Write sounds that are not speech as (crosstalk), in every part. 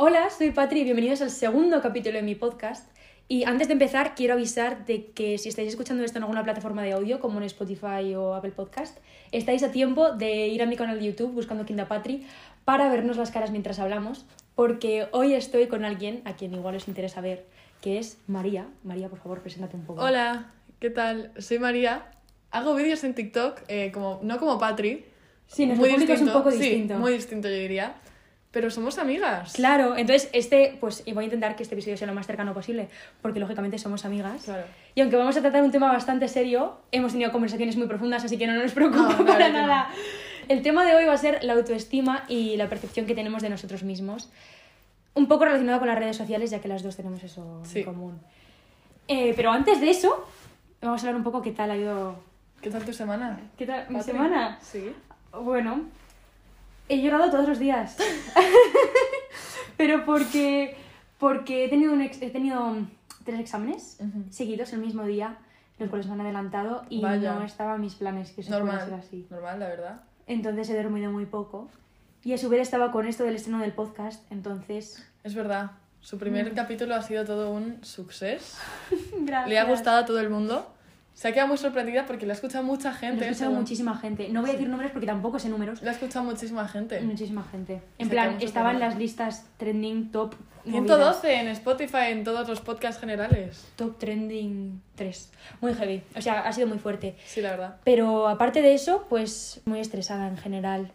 Hola, soy Patri y bienvenidos al segundo capítulo de mi podcast. Y antes de empezar, quiero avisar de que si estáis escuchando esto en alguna plataforma de audio, como en Spotify o Apple Podcast, estáis a tiempo de ir a mi canal de YouTube buscando Kinda Patri para vernos las caras mientras hablamos, porque hoy estoy con alguien a quien igual os interesa ver, que es María. María, por favor, preséntate un poco. Hola, ¿qué tal? Soy María. Hago vídeos en TikTok, eh, como, no como Patri. Sí, nuestro público es un poco sí, distinto. muy distinto yo diría. Pero somos amigas. Claro, entonces este, pues y voy a intentar que este episodio sea lo más cercano posible, porque lógicamente somos amigas. Claro. Y aunque vamos a tratar un tema bastante serio, hemos tenido conversaciones muy profundas, así que no nos preocupa No, claro (laughs) para no. nada. El tema de hoy va a ser la autoestima y la percepción que tenemos de nosotros mismos. Un poco relacionado con las redes sociales, ya que las dos tenemos eso Sí. en común. Eh, pero antes de eso, vamos a hablar un poco qué tal ha ido. ¿Qué tal tu semana? ¿Qué tal mi Patri? semana? Sí. Bueno, he llorado todos los días. (laughs) Pero porque, porque he, tenido un ex- he tenido tres exámenes Ujú. seguidos el mismo día, los cuales me han adelantado y Vaya. no estaba en mis planes que eso pueda ser Normal. así. Normal, la verdad. Entonces he dormido muy poco. Y a su vez estaba con esto del estreno del podcast, entonces... Es verdad. Su primer Mm. capítulo ha sido todo un. Gracias. (laughs) Le ha gustado a todo el mundo. Se ha quedado muy sorprendida porque le ha escuchado mucha Lo gente. he escuchado según- muchísima gente. No voy a decir nombres porque tampoco sé números. Le ha escuchado muchísima gente. Muchísima gente. En plan, quedó estaba en sorprendida. las listas trending top. movidas. 112 en Spotify, en todos los podcasts generales. Top trending 3. Muy heavy. O sea, ha sido muy fuerte. Sí, la verdad. Pero aparte de eso, pues muy estresada en general.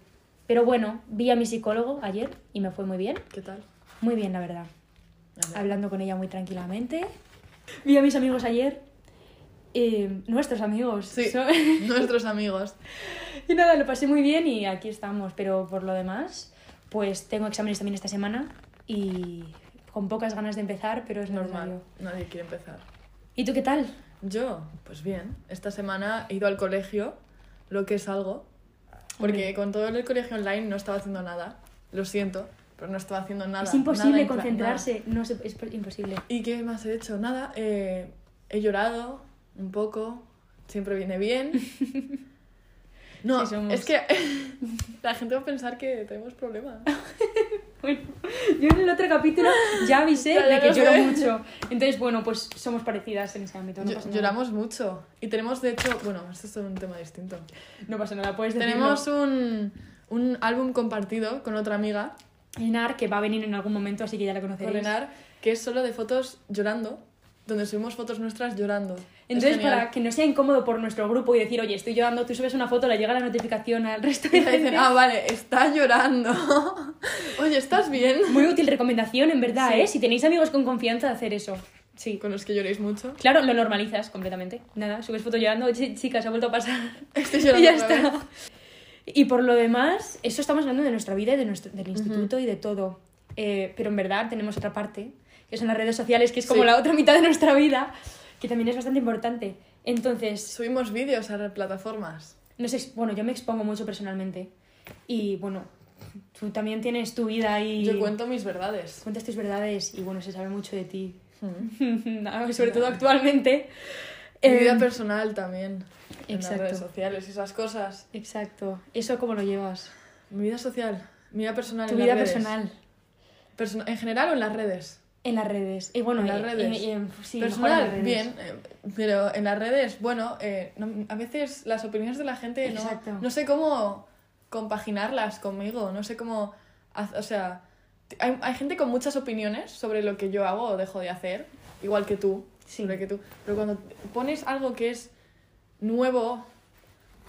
Pero bueno, vi a mi psicólogo ayer y me fue muy bien. ¿Qué tal? Muy bien, la verdad. Hablando con ella muy tranquilamente. Vi a mis amigos ayer. Eh, nuestros amigos. Sí, So- (laughs) nuestros (laughs) amigos. y nada, lo pasé muy bien y aquí estamos. Pero por lo demás, pues tengo exámenes también esta semana y con pocas ganas de empezar, pero es Normal. necesario. Nadie quiere empezar. ¿Y tú qué tal? Yo, pues bien. Esta semana he ido al colegio, lo que es algo. Porque Hombre. con todo el colegio online no estaba haciendo nada. Lo siento, pero no estaba haciendo nada. es imposible nada concentrarse. No sé, es imposible. nada. ¿Y qué más he hecho? Nada. eh, he llorado un poco. Siempre viene bien. (laughs) No, Sí, somos. es que (laughs) la gente va a pensar que tenemos problemas. (laughs) Bueno, yo en el otro capítulo ya avisé Ya, ya de que lo lloro sé. mucho. Entonces, bueno, pues somos parecidas en ese ámbito. No pasa nada. Lloramos mucho. Y tenemos, de hecho, bueno, esto es un tema distinto. No pasa nada, puedes decirlo. Tenemos un, un álbum compartido con otra amiga, Enar, que va a venir en algún momento, así que ya la conoceréis. Corenar, que es solo de fotos llorando, donde subimos fotos nuestras llorando. Es Entonces, para que no sea incómodo por nuestro grupo y decir, oye, estoy llorando, tú subes una foto, le llega la notificación al resto de Y te dicen, gente. ah, vale, está llorando. (laughs) Oye, ¿estás bien? Muy útil recomendación, en verdad, Sí. ¿eh? Si tenéis amigos con confianza, hacer eso. Sí. Con los que lloréis mucho. Claro, lo normalizas completamente. Nada, subes foto llorando, "Ch- chicas, ha vuelto a pasar. Estoy (laughs) y llorando ya otra está. vez. Y por lo demás, eso estamos hablando de nuestra vida y de nuestro, del instituto y de todo. Eh, pero en verdad tenemos otra parte, que son las redes sociales, que es como Sí. la otra mitad de nuestra vida, que también es bastante importante. Entonces, Subimos vídeos a las plataformas. no sé, bueno, yo me expongo mucho personalmente. Y bueno, tú también tienes tu vida y Yo cuento mis verdades. cuentas tus verdades y bueno, se sabe mucho de ti. Mm. (laughs) Sobre todo actualmente. Mi Eh, vida personal también. En las exacto. redes sociales y esas cosas. Exacto. ¿Eso cómo lo llevas? Mi vida social. Mi vida personal. Tu en las vida redes. personal. Persona- ¿En general o en las redes? En las redes. Y bueno, En las y- redes. y- y en- sí, Personal, redes. bien, eh, pero en las redes, bueno, eh, no- a veces las opiniones de la gente no, no sé cómo compaginarlas conmigo, no sé cómo, o sea, hay, hay gente con muchas opiniones sobre lo que yo hago o dejo de hacer, igual que tú, Sí. sobre que tú, pero cuando pones algo que es nuevo,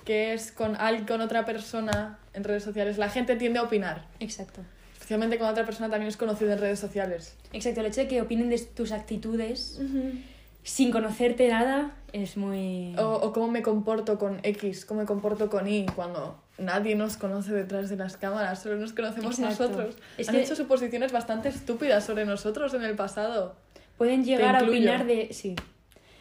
que es con, con otra persona en redes sociales, la gente tiende a opinar, Exacto. Especialmente cuando otra persona también es conocida en redes sociales. Exacto, el hecho de que opinen de tus actitudes sin conocerte nada es muy... O, o cómo me comporto con X, cómo me comporto con Y, cuando nadie nos conoce detrás de las cámaras, solo nos conocemos Exacto. nosotros. Es Han que- hecho suposiciones bastante estúpidas sobre nosotros en el pasado. Pueden llegar a opinar de... Sí,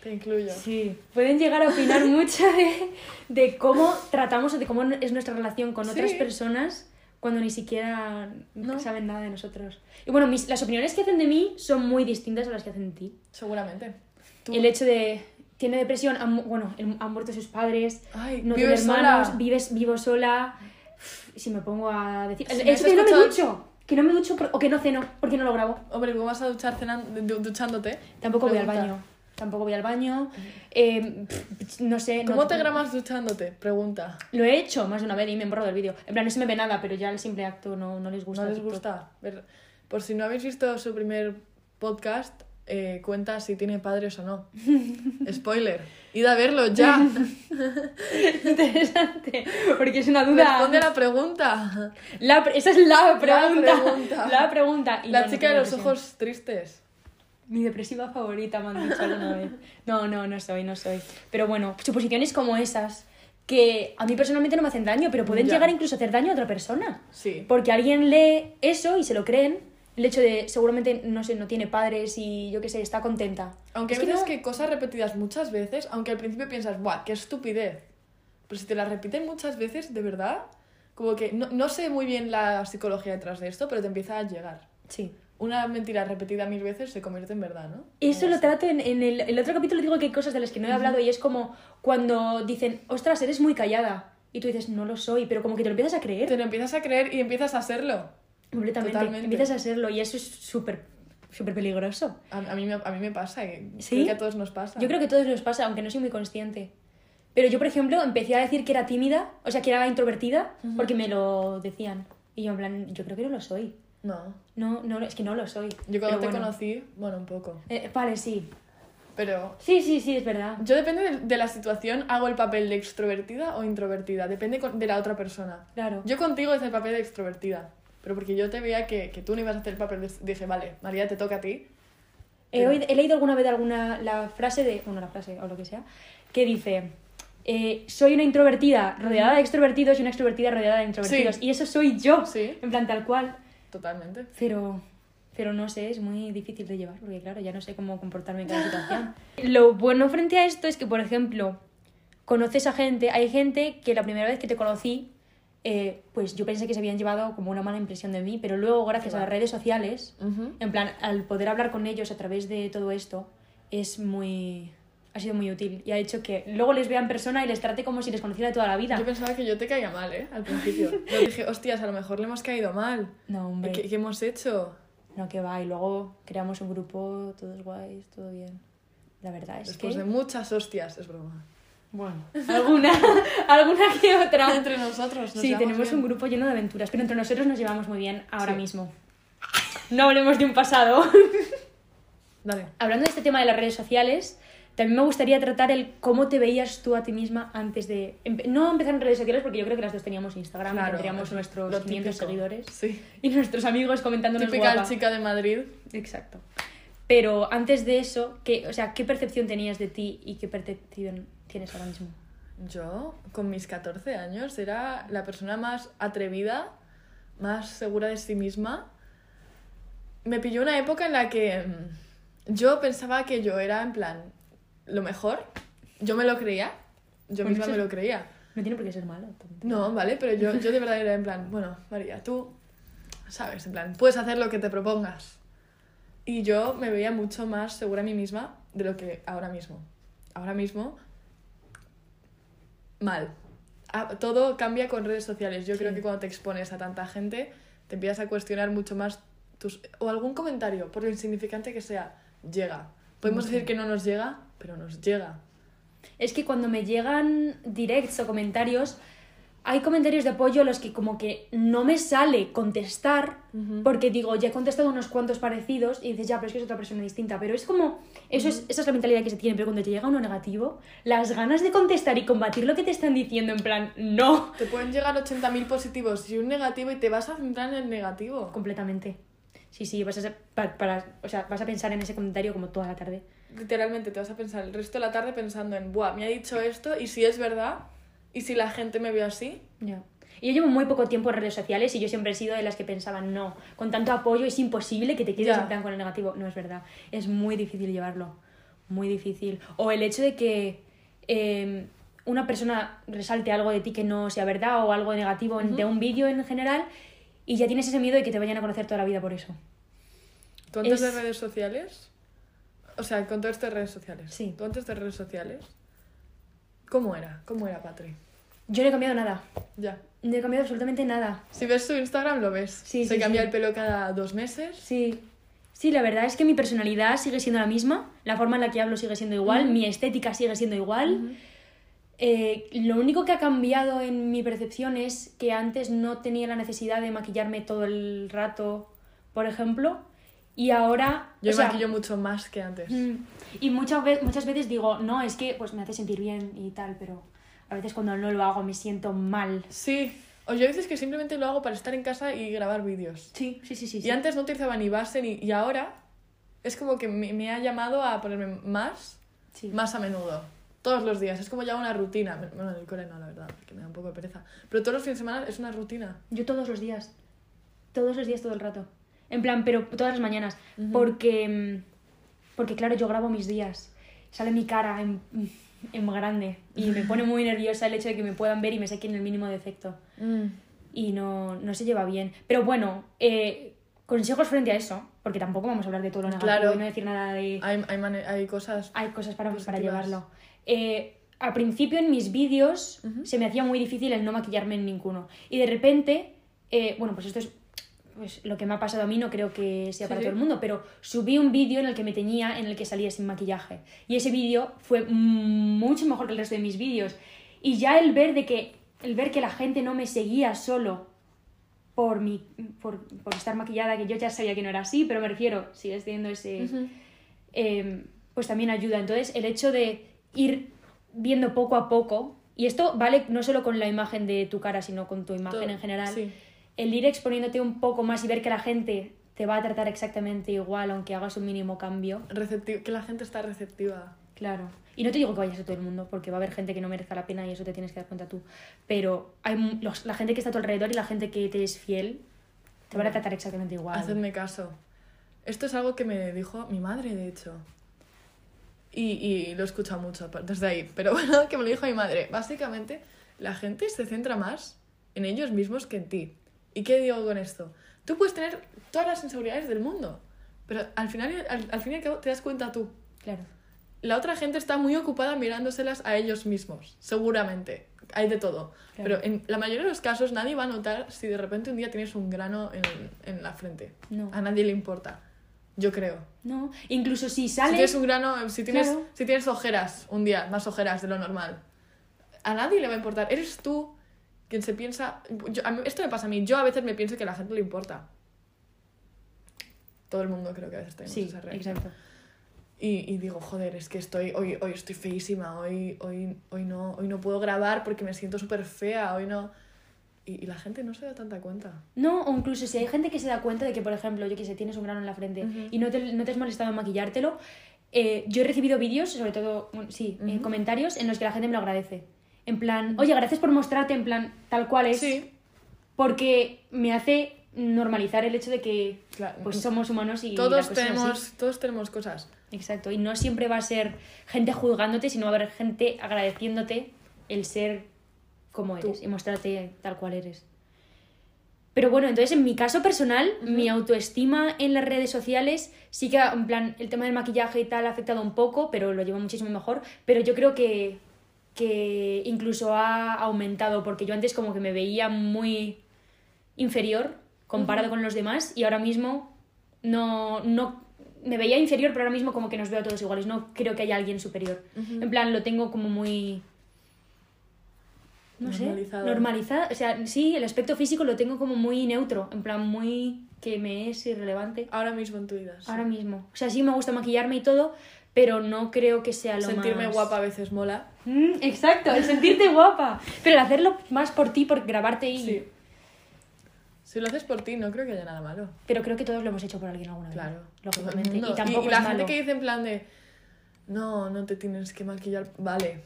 Te incluyo. sí. Pueden llegar a opinar (laughs) mucho de, de cómo tratamos o de cómo es nuestra relación con otras Sí. personas cuando ni siquiera No. saben nada de nosotros. Y bueno, mis, las opiniones que hacen de mí son muy distintas a las que hacen de ti. Seguramente. Tú- El hecho de... Tiene depresión, han, bueno, han muerto sus padres, Ay, no tiene hermanos, sola. vives, vivo sola. Si me pongo a decir... Si has de no me ducho. que no me ducho por- o que no ceno porque no lo grabo. Hombre, ¿cómo vas a duchar cenan- duchándote? Tampoco voy al baño. Tampoco voy al baño. Eh, pff, no sé. no ¿Cómo te gramas duchándote? Pregunta. Lo he hecho más de una vez y me borro del vídeo. En plan, no se me ve nada, pero ya el simple acto no, no les gusta. ¿No les gusta? Ver- Por si no habéis visto su primer podcast, eh, cuenta si tiene padres o no. (laughs) Spoiler. Id a verlo ya. (laughs) Interesante, porque es una duda. Responde a la pregunta. La pre- esa es la pregunta. pregunta. La pregunta. Y La no, no chica de los ojos tristes. Mi depresiva favorita me han dicho alguna vez. No, no, no soy, no soy. Pero bueno, suposiciones como esas, que a mí personalmente no me hacen daño, pero pueden Ya. llegar incluso a hacer daño a otra persona. Sí. Porque alguien lee eso y se lo creen. El hecho de seguramente, no sé, no tiene padres y yo qué sé, está contenta. Aunque Es hay veces no- que cosas repetidas muchas veces, aunque al principio piensas, ¡buah, qué estupidez! Pero si te las repiten muchas veces, de verdad, como que no, no sé muy bien la psicología detrás de esto, pero te empieza a llegar. Sí. Una mentira repetida mil veces se convierte en verdad, ¿no? Eso lo trato en, en el, el otro capítulo, digo que hay cosas de las que no he hablado y es como cuando dicen, ostras, eres muy callada. Y tú dices, no lo soy, pero como que te lo empiezas a creer. Te lo empiezas a creer y empiezas a serlo. Completamente. Totalmente. Empiezas a serlo y eso es súper, súper peligroso. A, a mí, me, a mí me pasa, y ¿Sí? creo que a todos nos pasa. Yo creo que a todos nos pasa, aunque no soy muy consciente. Pero yo, por ejemplo, empecé a decir que era tímida, o sea, que era introvertida, porque me lo decían. Y yo, en plan, yo creo que no lo soy. No. No, no, es que no lo soy. Yo cuando te bueno. conocí, bueno, un poco. Eh, vale, sí. Pero Sí, sí, sí, es verdad. yo depende de, de la situación, hago el papel de extrovertida o introvertida. Depende con- de la otra persona. Claro. Yo contigo hice el papel de extrovertida. Pero porque yo te veía que, que tú no ibas a hacer el papel de... Dije, vale, María, te toca a ti. He, oído- he leído alguna vez alguna la frase de, bueno, la frase o lo que sea, que dice, eh, soy una introvertida rodeada de extrovertidos y una extrovertida rodeada de introvertidos. Sí. Y eso soy yo, Sí. en plan tal cual. Totalmente. Pero, pero no sé, es muy difícil de llevar, porque claro, ya no sé cómo comportarme en cada situación. Lo bueno frente a esto es que, por ejemplo, conoces a gente, hay gente que la primera vez que te conocí, eh, pues yo pensé que se habían llevado como una mala impresión de mí, pero luego gracias a las redes sociales, en plan, al poder hablar con ellos a través de todo esto, es muy... ha sido muy útil y ha hecho que luego les vea en persona y les trate como si les conociera de toda la vida. Yo pensaba que yo te caía mal, ¿eh? Al principio. Yo dije, hostias, a lo mejor le hemos caído mal. No, hombre. ¿Qué, qué hemos hecho? No, que va. Y luego creamos un grupo, todos guays, todo bien. La verdad es Después que... de muchas hostias, es broma. Bueno, alguna, (laughs) alguna que otra. Entre nosotros nos Sí, tenemos bien. un grupo lleno de aventuras, pero entre nosotros nos llevamos muy bien ahora Sí. mismo. No hablemos de un pasado. Dale. Hablando de este tema de las redes sociales, también me gustaría tratar el cómo te veías tú a ti misma antes de... No empezar en redes sociales, porque yo creo que las dos teníamos Instagram Claro, tendríamos es nuestros lo 500 típico. seguidores. Sí. Y nuestros amigos comentándonos Típica guapa. chica de Madrid. Exacto. Pero antes de eso, ¿qué, o sea, ¿qué percepción tenías de ti y qué percepción tienes ahora mismo? Yo, con mis 14 años, era la persona más atrevida, más segura de sí misma. Me pilló una época en la que mm, yo pensaba que yo era, en plan, lo mejor. Yo me lo creía. Yo Bueno, misma me lo creía. No tiene por qué ser malo. tonto. No, vale, pero yo, yo de verdad era en plan, bueno, María, tú, sabes, en plan, puedes hacer lo que te propongas. Y yo me veía mucho más segura de mí misma de lo que ahora mismo. Ahora mismo, mal. Ah, Todo cambia con redes sociales. Yo creo que cuando te expones a tanta gente, te empiezas a cuestionar mucho más tus... O algún comentario, por lo insignificante que sea, llega. Podemos decir que no nos llega, pero nos llega. Es que cuando me llegan directs o comentarios, hay comentarios de apoyo a los que como que no me sale contestar porque digo, ya he contestado unos cuantos parecidos y dices, ya, pero es que es otra persona distinta. Pero es como, eso es, esa es la mentalidad que se tiene, pero cuando te llega uno negativo, las ganas de contestar y combatir lo que te están diciendo en plan, no, Te pueden llegar 80.000 positivos y un negativo y te vas a centrar en el negativo. completamente. Sí, sí, vas a, ser- pa- para, o sea, vas a pensar en ese comentario como toda la tarde. Literalmente te vas a pensar el resto de la tarde pensando en, buah, me ha dicho esto y si es verdad y si la gente me ve así. Ya. Y yo llevo muy poco tiempo en redes sociales y yo siempre he sido de las que pensaban, no, con tanto apoyo es imposible que te quedes en plan con el negativo. No es verdad, es muy difícil llevarlo, muy difícil. O el hecho de que eh, una persona resalte algo de ti que no sea verdad o algo negativo de un vídeo en general y ya tienes ese miedo de que te vayan a conocer toda la vida por eso. ¿Tú antes Es- de redes sociales? O sea, con todo esto de redes sociales. Sí. ¿Tú antes de redes sociales? ¿Cómo era? ¿Cómo era, Patri? Yo no he cambiado nada. Ya. No he cambiado absolutamente nada. Si ves su Instagram, lo ves. Sí, Se sí, cambia sí. el pelo cada dos meses. Sí. Sí, la verdad es que mi personalidad sigue siendo la misma, la forma en la que hablo sigue siendo igual, mi estética sigue siendo igual. Eh, lo único que ha cambiado en mi percepción es que antes no tenía la necesidad de maquillarme todo el rato, por ejemplo, y ahora... Yo o sea, maquillo mucho más que antes. Mm, Y muchas veces, muchas veces digo, no, es que pues me hace sentir bien y tal, pero a veces cuando no lo hago me siento mal. Sí. O yo a veces que simplemente lo hago para estar en casa y grabar vídeos. Sí, sí, sí, sí. Y antes no utilizaba ni base ni... Y ahora es como que me, me ha llamado a ponerme más, Sí. más a menudo. Todos los días. Es como ya una rutina. Bueno, en el cole no, la verdad, porque me da un poco de pereza. Pero todos los fines de semana es una rutina. Yo todos los días. Todos los días, todo el rato. En plan, pero todas las mañanas. Porque. mm, Porque, claro, yo grabo mis días. Sale mi cara en, (laughs) en grande. Y me pone muy nerviosa el hecho de que me puedan ver y me saquen el mínimo defecto. Y no, no se lleva bien. Pero bueno, eh, consejos frente a eso. Porque tampoco vamos a hablar de todo lo negativo Claro. y no decir nada de. Hay, hay, mane- hay cosas... hay cosas para, llevarlo. Eh, al principio en mis vídeos se me hacía muy difícil el no maquillarme en ninguno. Y de repente, eh, bueno, pues esto es pues, lo que me ha pasado a mí, no creo que sea para Sí. todo el mundo, pero subí un vídeo en el que me teñía, en el que salía sin maquillaje. Y ese vídeo fue mucho mejor que el resto de mis vídeos. Y ya el ver, de que, el ver que la gente no me seguía solo por, mi, por, por estar maquillada, que yo ya sabía que no era así, pero me refiero, sigues teniendo ese eh, pues también ayuda. Entonces, el hecho de ir viendo poco a poco, y esto vale no solo con la imagen de tu cara, sino con tu imagen Todo, en general, sí. el ir exponiéndote un poco más y ver que la gente te va a tratar exactamente igual, aunque hagas un mínimo cambio. Recepti- que la gente está receptiva. Claro. Y no te digo que vayas a todo el mundo, porque va a haber gente que no merezca la pena y eso te tienes que dar cuenta tú. Pero hay los- la gente que está a tu alrededor y la gente que te es fiel te van a tratar exactamente igual. Hacedme caso. Esto es algo que me dijo mi madre, de hecho. Y, y lo he escuchado mucho desde ahí. Pero (laughs) bueno, que me lo dijo mi madre. Básicamente, la gente se centra más en ellos mismos que en ti. ¿Y qué digo con esto? Tú puedes tener todas las inseguridades del mundo. Pero al final, al, al fin y al cabo, te das cuenta tú. Claro. La otra gente está muy ocupada mirándoselas a ellos mismos, seguramente. Hay de todo. Claro. Pero en la mayoría de los casos nadie va a notar si de repente un día tienes un grano en, en la frente. No. A nadie le importa. Yo creo. No. Incluso si Si sale... tienes un grano, si tienes, Claro. si tienes ojeras un día, más ojeras de lo normal, a nadie le va a importar. Eres tú quien se piensa. yo- a mí- esto me pasa a mí. Yo a veces me pienso que a la gente le importa. Todo el mundo creo que a veces tenemos Sí, esa reacción. exacto. Y, y digo, joder, es que estoy, hoy, hoy estoy feísima, hoy, hoy, hoy, no, hoy no puedo grabar porque me siento súper fea, hoy no... Y, y la gente no se da tanta cuenta. No, o incluso si hay gente que se da cuenta de que, por ejemplo, yo que sé, tienes un grano en la frente y no te, no te has molestado en maquillártelo, eh, yo he recibido vídeos, sobre todo, bueno, sí, eh, comentarios en los que la gente me lo agradece. En plan, oye, gracias por mostrarte en plan tal cual es, Sí, porque me hace normalizar el hecho de que Claro. pues somos humanos y todos tenemos, todos tenemos cosas. Exacto, y no siempre va a ser gente juzgándote, sino va a haber gente agradeciéndote el ser como Tú. eres y mostrarte tal cual eres. Pero bueno, entonces en mi caso personal, mi autoestima en las redes sociales sí que, en plan, el tema del maquillaje y tal ha afectado un poco, pero lo llevo muchísimo mejor. Pero yo creo que, que incluso ha aumentado, porque yo antes como que me veía muy inferior comparado con los demás y ahora mismo no, no me veía inferior, pero ahora mismo como que nos veo a todos iguales. No creo que haya alguien superior. En plan, lo tengo como muy. No Normalizado. sé. Normalizado. O sea, sí, el aspecto físico lo tengo como muy neutro. En plan, muy. que me es irrelevante. Ahora mismo en tu vida. sí. Ahora mismo. O sea, sí me gusta maquillarme y todo, pero no creo que sea lo Sentirme más- guapa a veces mola. Mm, exacto, el sentirte guapa. Pero el hacerlo más por ti, por grabarte y. Sí. Si lo haces por ti, no creo que haya nada malo. Pero creo que todos lo hemos hecho por alguien alguna vez. Claro. Lógicamente. Y tampoco y la es gente malo. que dice en plan de. No, no te tienes que maquillar. Vale.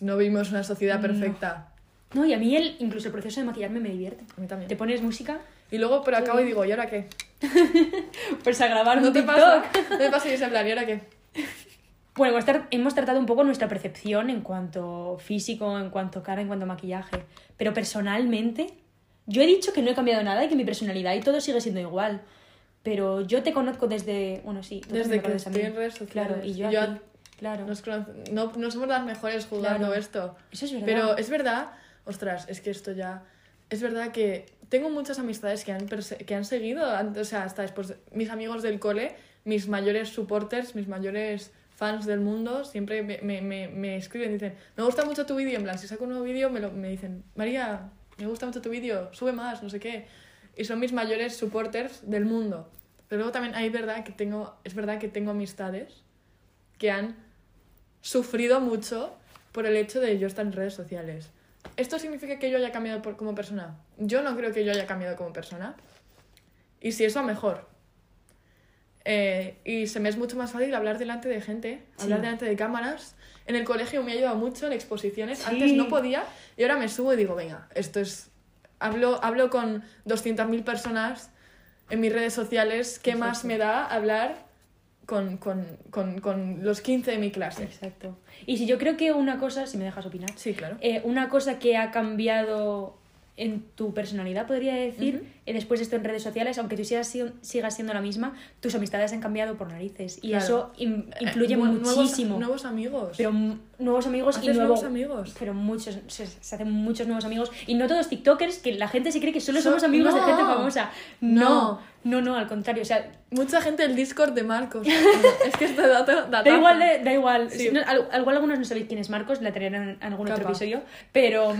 No vivimos una sociedad No. perfecta. No, y a mí el, incluso el proceso de maquillarme me divierte. A mí también. Te pones música, Y luego, pero acabo y digo, ¿y ahora qué? (laughs) pues a grabar ¿No un te TikTok. pasa? ¿No te pasa (laughs) y es en plan, ¿y ahora qué? Bueno, hemos, tratado un poco nuestra percepción en cuanto físico, en cuanto cara, en cuanto maquillaje. Pero personalmente, yo he dicho que no he cambiado nada y que mi personalidad y todo sigue siendo igual. Pero yo te conozco desde. Bueno, sí, tú Desde me que estoy en redes sociales. Claro, y yo, Yo a ti. Claro. Nos no, no somos las mejores jugando Claro. esto. Eso es verdad. Pero es verdad ostras, es que esto ya... Es verdad que tengo muchas amistades que han, que han seguido, o sea, hasta después, de- mis amigos del cole, mis mayores supporters, mis mayores fans del mundo, siempre me, me, me, me escriben dicen, me gusta mucho tu vídeo, en plan, si saco un nuevo vídeo, me, lo- me dicen, María, me gusta mucho tu vídeo, sube más, no sé qué. Y son mis mayores supporters del mundo. Pero luego también hay verdad que tengo, es verdad que tengo amistades que han sufrido mucho por el hecho de yo estar en redes sociales. ¿Esto significa que yo haya cambiado por- como persona? Yo no creo que yo haya cambiado como persona. Y si eso, mejor. Eh, y se me es mucho más fácil hablar delante de gente, Sí. hablar delante de cámaras. En el colegio me ha ayudado mucho en exposiciones. Sí. Antes no podía y ahora me subo y digo, venga, esto es... Hablo, hablo con 200.000 personas en mis redes sociales. ¿Qué más Exacto. me da hablar con, con, con, con los 15 de mi clase? Exacto. Y si yo creo que una cosa, si me dejas opinar, Sí, claro. eh, una cosa que ha cambiado en tu personalidad, podría decir, eh, después de esto en redes sociales, aunque tú sigas, si- sigas siendo la misma, tus amistades han cambiado por narices. Y Claro. eso in- influye Eh, nu- nuevos- muchísimo. Nuevos, amigos. pero nuevos amigos y nuevo- nuevos amigos. Pero muchos, se, se hacen muchos nuevos amigos. Y no todos TikTokers, que la gente se cree que solo So- somos amigos de gente famosa. No, no, no, al contrario. O sea, Mucha gente del Discord de Marcos. (laughs) es que este dato Da igual, de- da igual. Sí. Si no, al, al igual algunos no sabéis quién es Marcos, la traerán en, algún otro episodio. Pero.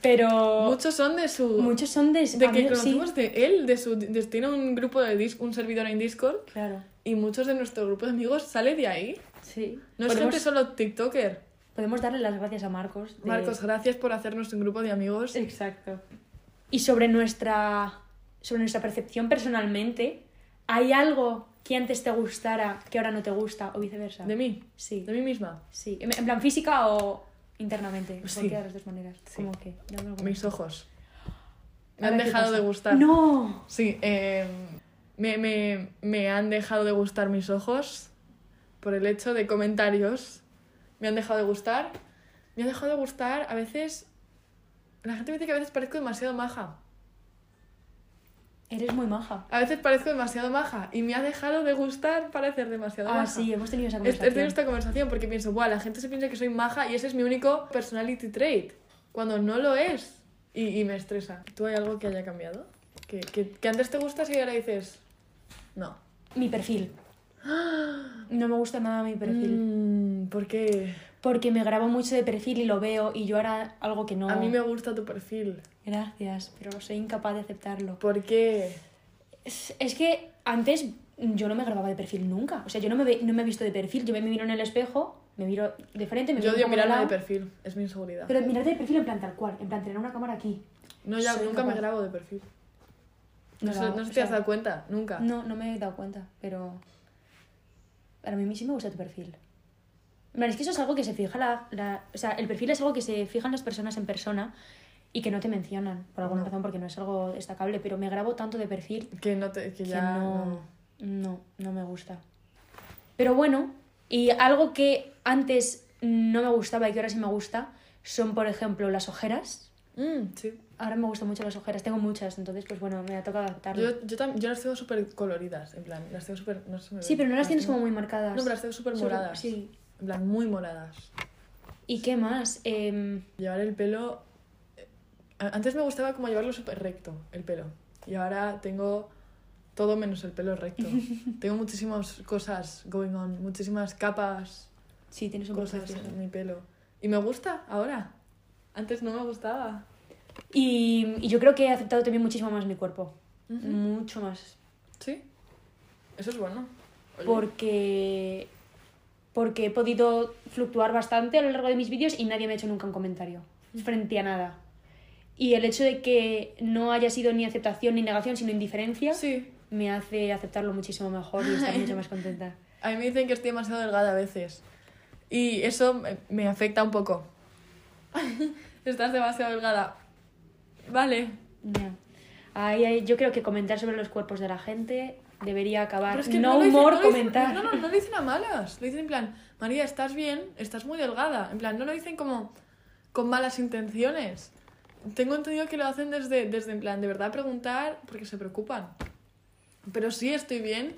Pero. Muchos son de su... muchos son de. de que sí. conocemos de él, de su... de- tiene un grupo de dis- un servidor en Discord Claro, y muchos de nuestro grupo de amigos sale de ahí. sí. No es gente solo TikToker. podemos darle las gracias a Marcos. de- Marcos, gracias por hacernos un grupo de amigos. Exacto. Y sobre nuestra. Sobre nuestra percepción personalmente, ¿hay algo que antes te gustara que ahora no te gusta o viceversa? De mí, Sí. de mí misma. Sí. ¿En en plan física o internamente? Sí. De las dos maneras. Sí. ¿Cómo que? Mis ojos. Me han ¿qué dejado de gustar. ¡No! Sí, eh, me, me, me han dejado de gustar mis ojos por el hecho de comentarios. Me han dejado de gustar. Me ha dejado de gustar a veces... La gente me dice que a veces parezco demasiado maja. Eres muy maja. A veces parezco demasiado maja y me ha dejado de gustar parecer demasiado Ah, maja. sí, hemos tenido esa He he conversación. tenido esta conversación porque pienso, Buah, la gente se piensa que soy maja y ese es mi único personality trait, cuando no lo es. Y, y me estresa. ¿Tú hay algo que haya cambiado? Que, que, que antes te gustas y ahora dices, no. Mi perfil. (gasps) No me gusta nada mi perfil. Mm, ¿Por qué? Porque me grabo mucho de perfil y lo veo y yo ahora algo que no... A mí me gusta tu perfil. Gracias, pero soy incapaz de aceptarlo. ¿Por qué? Es, es que antes yo no me grababa de perfil nunca. O sea, yo no me, ve- no me he visto de perfil. Yo me miro en el espejo, me miro de frente, me Yo miro odio mirarme de perfil, es mi inseguridad. Pero mirarte de perfil en plan tal cual, en plan tener una cámara aquí. No, ya soy nunca me grabo de perfil. No, No sé si te has dado cuenta, nunca. No, no me he dado cuenta, pero. Para mí sí me gusta tu perfil. Es que eso es algo que se fija la, la- O sea, el perfil es algo que se fijan las personas en persona y que no te mencionan, por alguna No. razón, porque no es algo destacable, pero me grabo tanto de perfil Que, no te, que que ya... no, no, no me gusta. Pero bueno, y algo que antes no me gustaba y que ahora sí me gusta son, por ejemplo, las ojeras. Mm, sí. Ahora me gustan mucho las ojeras, tengo muchas, entonces pues bueno, me ha tocado adaptarlo. Yo, yo, yo las tengo súper coloridas, en plan, las tengo súper... No me Sí, pero no las tienes tengo- como muy marcadas. No, pero las tengo súper moradas. Sí. En plan, muy moradas. ¿Y qué más? Em, Llevar el pelo... eh, Antes me gustaba como llevarlo súper recto, el pelo. Y ahora tengo todo menos el pelo recto. (laughs) tengo muchísimas cosas going on, muchísimas capas, sí, tienes un cosas en mi pelo. Y me gusta ahora. Antes no me gustaba. Y, y yo creo que he aceptado también muchísimo más mi cuerpo. Ujú. Mucho más. Sí. Eso es bueno. Oye, Porque, porque he podido fluctuar bastante a lo largo de mis vídeos y nadie me ha hecho nunca un comentario frente a nada. Y el hecho de que no haya sido ni aceptación ni negación, sino indiferencia, Sí. me hace aceptarlo muchísimo mejor y estar mucho más contenta. (laughs) A mí me dicen que estoy demasiado delgada a veces. Y eso me, afecta un poco. (laughs) Estás demasiado delgada. Vale. Ya. Ahí, ahí- yo creo que comentar sobre los cuerpos de la gente debería acabar. Pero es que no, dicen- humor, no dicen- comentar. no, no, no lo dicen a malas. Lo dicen en plan, María, estás bien, estás muy delgada. En plan, no lo dicen como con malas intenciones. Tengo entendido que lo hacen desde, desde en plan, de verdad preguntar porque se preocupan. Pero sí estoy bien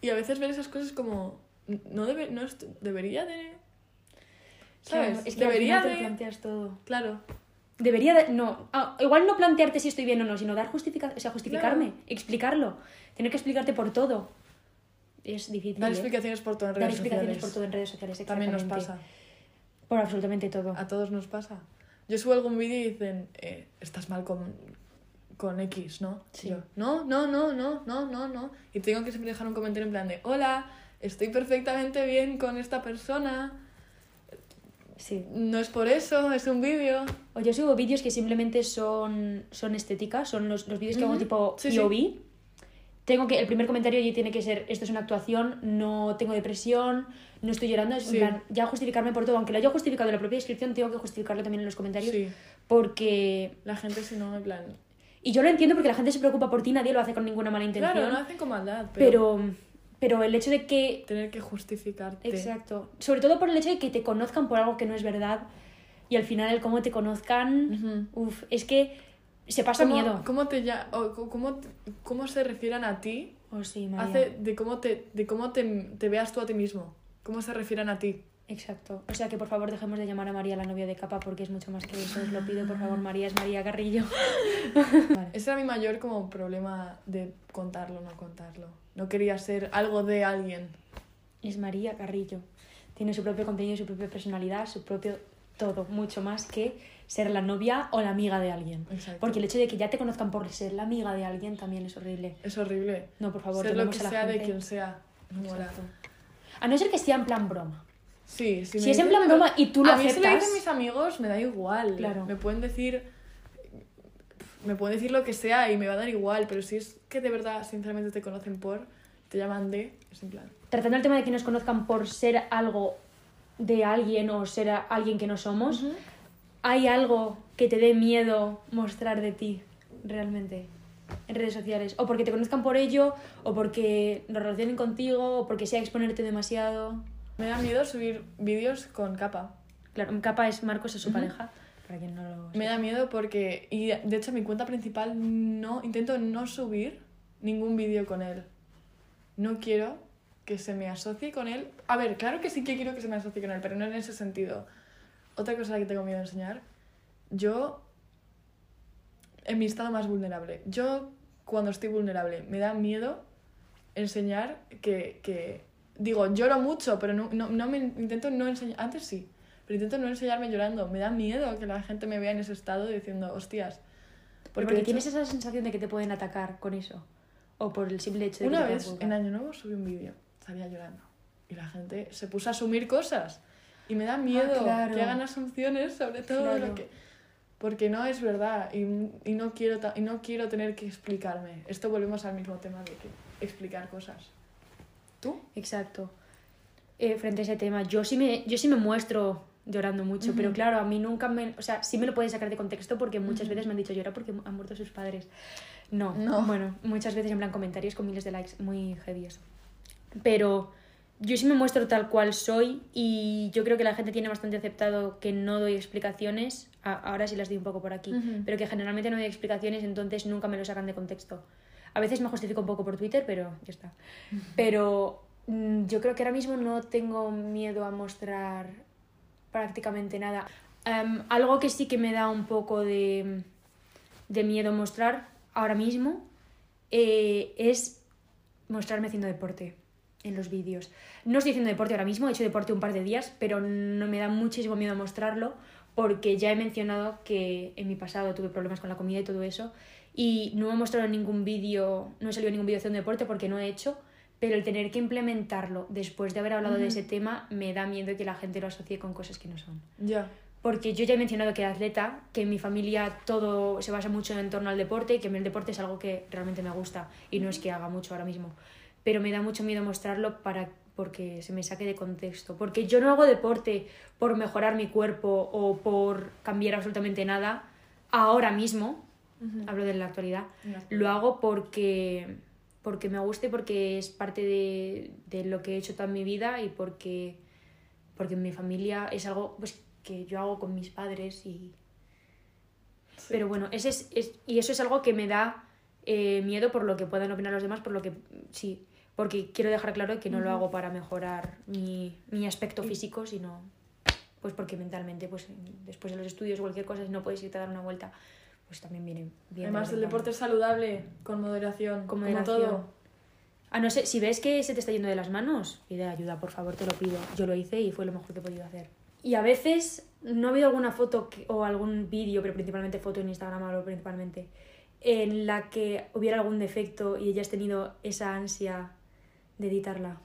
y a veces ver esas cosas como, no, debe, no debería de... ¿Sabes? Claro, es que debería al final te de... planteas todo. Claro. Debería, de- no, ah, igual no plantearte si estoy bien o no, sino dar justifica, o sea, justificarme, explicarlo, tener que explicarte por todo. Es difícil. Dar ¿eh? explicaciones por todo en Dar redes explicaciones sociales. por todo en redes sociales, También nos pasa. Por absolutamente todo. A todos nos pasa. Yo subo algún vídeo y dicen, eh, estás mal con, con X, ¿no? Sí. Yo, no, no, no, no, no, no, no. Y tengo que siempre dejar un comentario en plan de, hola, estoy perfectamente bien con esta persona. Sí. No es por eso, es un vídeo. O yo subo vídeos que simplemente son, son estéticas, son los, los vídeos que hago Ujú. tipo Sí, sí. POV. Tengo que, el primer comentario ya tiene que ser, esto es una actuación, no tengo depresión, no estoy llorando, es en plan, ya justificarme por todo, aunque lo haya justificado en la propia descripción, tengo que justificarlo también en los comentarios, porque... La gente si no, en plan... Y yo lo entiendo porque la gente se preocupa por ti, nadie lo hace con ninguna mala intención, Claro, no hacen con maldad, pero, pero, pero el hecho de que tener que justificarte. Exacto. Sobre todo por el hecho de que te conozcan por algo que no es verdad y al final el cómo te conozcan, Ujú. uf, es que se pasa ¿Cómo, miedo. ¿cómo, te ya, o cómo, cómo se refieran a ti? Oh, sí, María. Hace de cómo, te, de cómo te, te veas tú a ti mismo. ¿Cómo se refieran a ti? Exacto. O sea que por favor dejemos de llamar a María la novia de capa porque es mucho más que eso. Os lo pido, por favor, María es María Carrillo. (laughs) Vale. Ese era mi mayor como problema de contarlo, no contarlo. No quería ser algo de alguien. Es María Carrillo. Tiene su propio contenido, su propia personalidad, su propio todo. Mucho más que ser la novia o la amiga de alguien. Exacto. Porque el hecho de que ya te conozcan por ser la amiga de alguien también es horrible. Es horrible. No, por favor, ser lo que a la sea de quien sea. No mola. Exacto. A no ser que sea en plan broma. Sí, si, Si me es en plan broma y tú lo A mí si aceptas- dicen mis amigos me da igual. Claro. Me pueden decir... Me pueden decir lo que sea y me va a dar igual, pero si es que de verdad, sinceramente, te conocen por, te llaman de, es en plan... Tratando el tema de que nos conozcan por ser algo de alguien o ser a- alguien que no somos, ¿hay algo que te dé miedo mostrar de ti realmente en redes sociales? O porque te conozcan por ello, o porque lo relacionen contigo, o porque sea exponerte demasiado. Me da miedo subir vídeos con capa. Claro, capa es Marcos, es su pareja, para quien no lo Me da miedo porque, y de hecho mi cuenta principal no, intento no subir ningún vídeo con él. No quiero que se me asocie con él. A ver, claro que sí que quiero que se me asocie con él, pero no en ese sentido. Otra cosa que tengo miedo de enseñar, yo, en mi estado más vulnerable, yo cuando estoy vulnerable, me da miedo enseñar que, que digo, lloro mucho, pero no, no, no me intento no enseñar, antes sí, pero intento no enseñarme llorando. Me da miedo que la gente me vea en ese estado diciendo, hostias. Porque, de hecho, tienes esa sensación de que te pueden atacar con eso. O por el simple hecho de una que vez en. Año Nuevo subí un vídeo, salía llorando. Y la gente se puso a asumir cosas. Y me da miedo Ah, claro. que hagan asunciones sobre todo Claro. lo que... Porque no es verdad y, y no quiero y no quiero tener que explicarme. Esto volvemos al mismo tema de que explicar cosas. ¿Tú? Exacto. Eh, frente a ese tema, yo sí me, yo sí me muestro llorando mucho, pero claro, a mí nunca me... O sea, sí me lo pueden sacar de contexto porque muchas veces me han dicho llora porque han muerto sus padres. No, No. bueno, muchas veces en plan comentarios con miles de likes, muy heavy eso. Pero yo sí me muestro tal cual soy y yo creo que la gente tiene bastante aceptado que no doy explicaciones, a- ahora sí las doy un poco por aquí, Ujú. pero que generalmente no doy explicaciones, entonces nunca me lo sacan de contexto. A veces me justifico un poco por Twitter, pero ya está. Pero mm, yo creo que ahora mismo no tengo miedo a mostrar prácticamente nada. Em, algo que sí que me da un poco de, de miedo mostrar ahora mismo eh, es mostrarme haciendo deporte en los vídeos. No estoy haciendo deporte ahora mismo, he hecho deporte un par de días, pero no me da muchísimo miedo mostrarlo porque ya he mencionado que en mi pasado tuve problemas con la comida y todo eso y no he mostrado ningún vídeo, no he salido ningún vídeo haciendo deporte porque no he hecho, pero el tener que implementarlo después de haber hablado de ese tema me da miedo que la gente lo asocie con cosas que no son. Ya. Porque yo ya he mencionado que era atleta, que en mi familia todo se basa mucho en torno al deporte y que el deporte es algo que realmente me gusta y no es que haga mucho ahora mismo. Pero me da mucho miedo mostrarlo para porque se me saque de contexto. Porque yo no hago deporte por mejorar mi cuerpo o por cambiar absolutamente nada ahora mismo, hablo de la actualidad, lo hago porque, porque me gusta y porque es parte de, de lo que he hecho toda mi vida y porque, porque en mi familia es algo pues, que yo hago con mis padres y... Pero bueno, ese es, es- y eso es algo que me da eh, miedo por lo que puedan opinar los demás, por lo que sí, porque quiero dejar claro que no lo hago para mejorar mi, mi aspecto físico, sino pues porque mentalmente, pues después de los estudios o cualquier cosa, no puedes irte a dar una vuelta, pues también viene bien. Además, de el deporte es saludable, con moderación, Con como moderación. todo. A no ser, si ves que se te está yendo de las manos, pide ayuda, por favor, te lo pido. Yo lo hice y fue lo mejor que he podido hacer. Y a veces no ha habido alguna foto que- o algún vídeo, pero principalmente foto en Instagram, hablo principalmente, en la que hubiera algún defecto y hayas tenido esa ansia de editarla.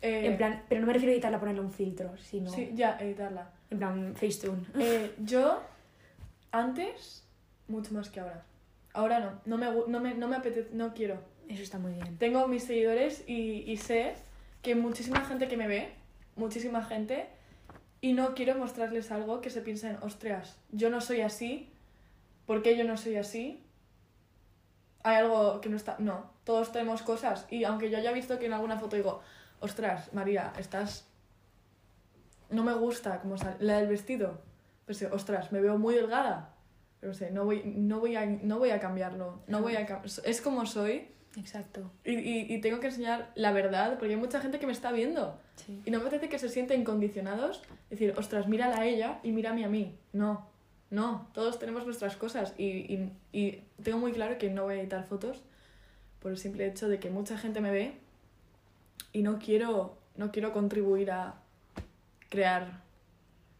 Eh, En plan, pero no me refiero a editarla ponerle un filtro, sino Sí, ya, editarla. en plan Facetune. Eh, yo, antes, mucho más que ahora. Ahora no, no me, no me, no me apetece, no quiero. Eso está muy bien. Tengo mis seguidores y, y sé que muchísima gente que me ve, muchísima gente, y no quiero mostrarles algo que se piensen, ostras, yo no soy así, ¿por qué yo no soy así? Hay algo que no está... No, todos tenemos cosas. Y aunque yo haya visto que en alguna foto digo, ostras, María, estás... No me gusta como sale. La del vestido. Pues ostras, me veo muy delgada. No sé, no voy, no voy, a, no voy a cambiarlo. No voy a Es como soy. Exacto. Y, y, y tengo que enseñar la verdad porque hay mucha gente que me está viendo. Sí. Y no me apetece que se sienten condicionados. Decir, ostras, mírala a ella y mírame a mí. No, no, todos tenemos nuestras cosas. Y, y, y tengo muy claro que no voy a editar fotos por el simple hecho de que mucha gente me ve y no quiero, no quiero contribuir a crear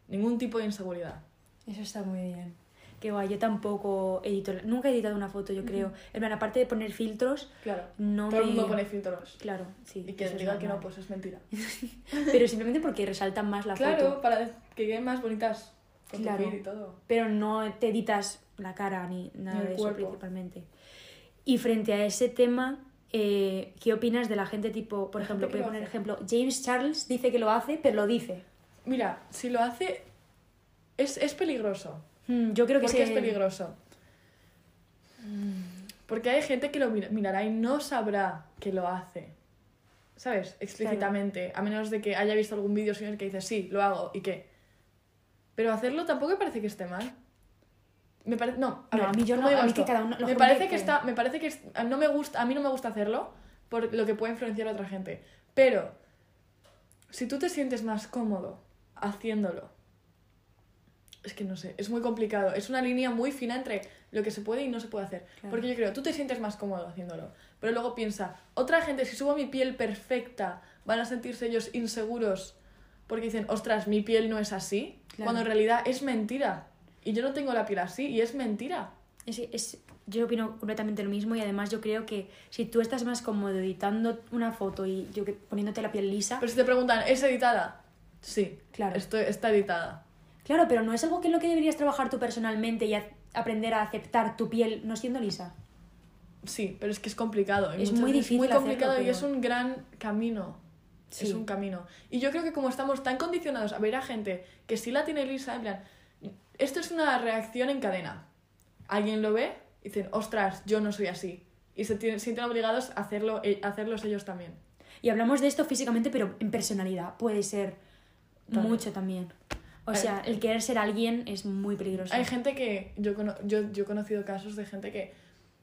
ningún tipo de inseguridad. Eso está muy bien. Qué guay, yo tampoco edito, nunca he editado una foto, yo creo. En plan, aparte de poner filtros, Claro, no todo el me... mundo pone filtros. Claro, sí. Y que diga que no, pues es mentira. (laughs) Pero simplemente porque resaltan más la claro, foto. para que queden más bonitas con tu Claro. feed y todo. Pero no te editas la cara ni nada Ni el de eso principalmente. Y frente a ese tema, eh, ¿qué opinas de la gente tipo, por La ejemplo, que voy a poner ejemplo, James Charles dice que lo hace, pero lo dice. Mira, si lo hace, es, es peligroso. Hmm, yo creo que ¿Por qué se- es peligroso? Porque hay gente que lo mir- mirará y no sabrá que lo hace. ¿Sabes? Explícitamente. A menos de que haya visto algún vídeo el que dice, sí, lo hago, ¿y qué? Pero hacerlo tampoco me parece que esté mal. Me parece... No, a No, ver, a mí yo ¿cómo no, a mí que cada uno- lo Me parece que que- está... Me parece que... es- No me gusta... A mí no me gusta hacerlo por lo que puede influenciar a otra gente. Pero, si tú te sientes más cómodo haciéndolo, es que no sé, es muy complicado. Es una línea muy fina entre lo que se puede y no se puede hacer. Claro. Porque yo creo, tú te sientes más cómodo haciéndolo. Pero luego piensa, otra gente, si subo mi piel perfecta, van a sentirse ellos inseguros porque dicen, ostras, mi piel no es así. Claro. Cuando en realidad es mentira. Y yo no tengo la piel así y es mentira. Es, es- yo opino completamente lo mismo y además yo creo que si tú estás más cómodo editando una foto y yo que poniéndote la piel lisa, Pero si te preguntan, ¿es editada? Sí, Claro. esto, está editada. Claro, pero no es algo que en lo que deberías trabajar tú personalmente y a- aprender a aceptar tu piel no siendo lisa. Sí, pero es que es complicado. Es muy difícil muy complicado hacerlo, y es un gran camino. Sí. Es un camino. Y yo creo que como estamos tan condicionados a ver a gente que sí la tiene lisa, en plan, esto es una reacción en cadena. Alguien lo ve y dicen, ostras, yo no soy así. Y se tienen- sienten obligados a, hacerlo, eh, a hacerlos ellos también. Y hablamos de esto físicamente, pero en personalidad puede ser También. mucho también. O sea, el querer ser alguien es muy peligroso. Hay gente que, yo, cono- yo, yo he conocido casos de gente que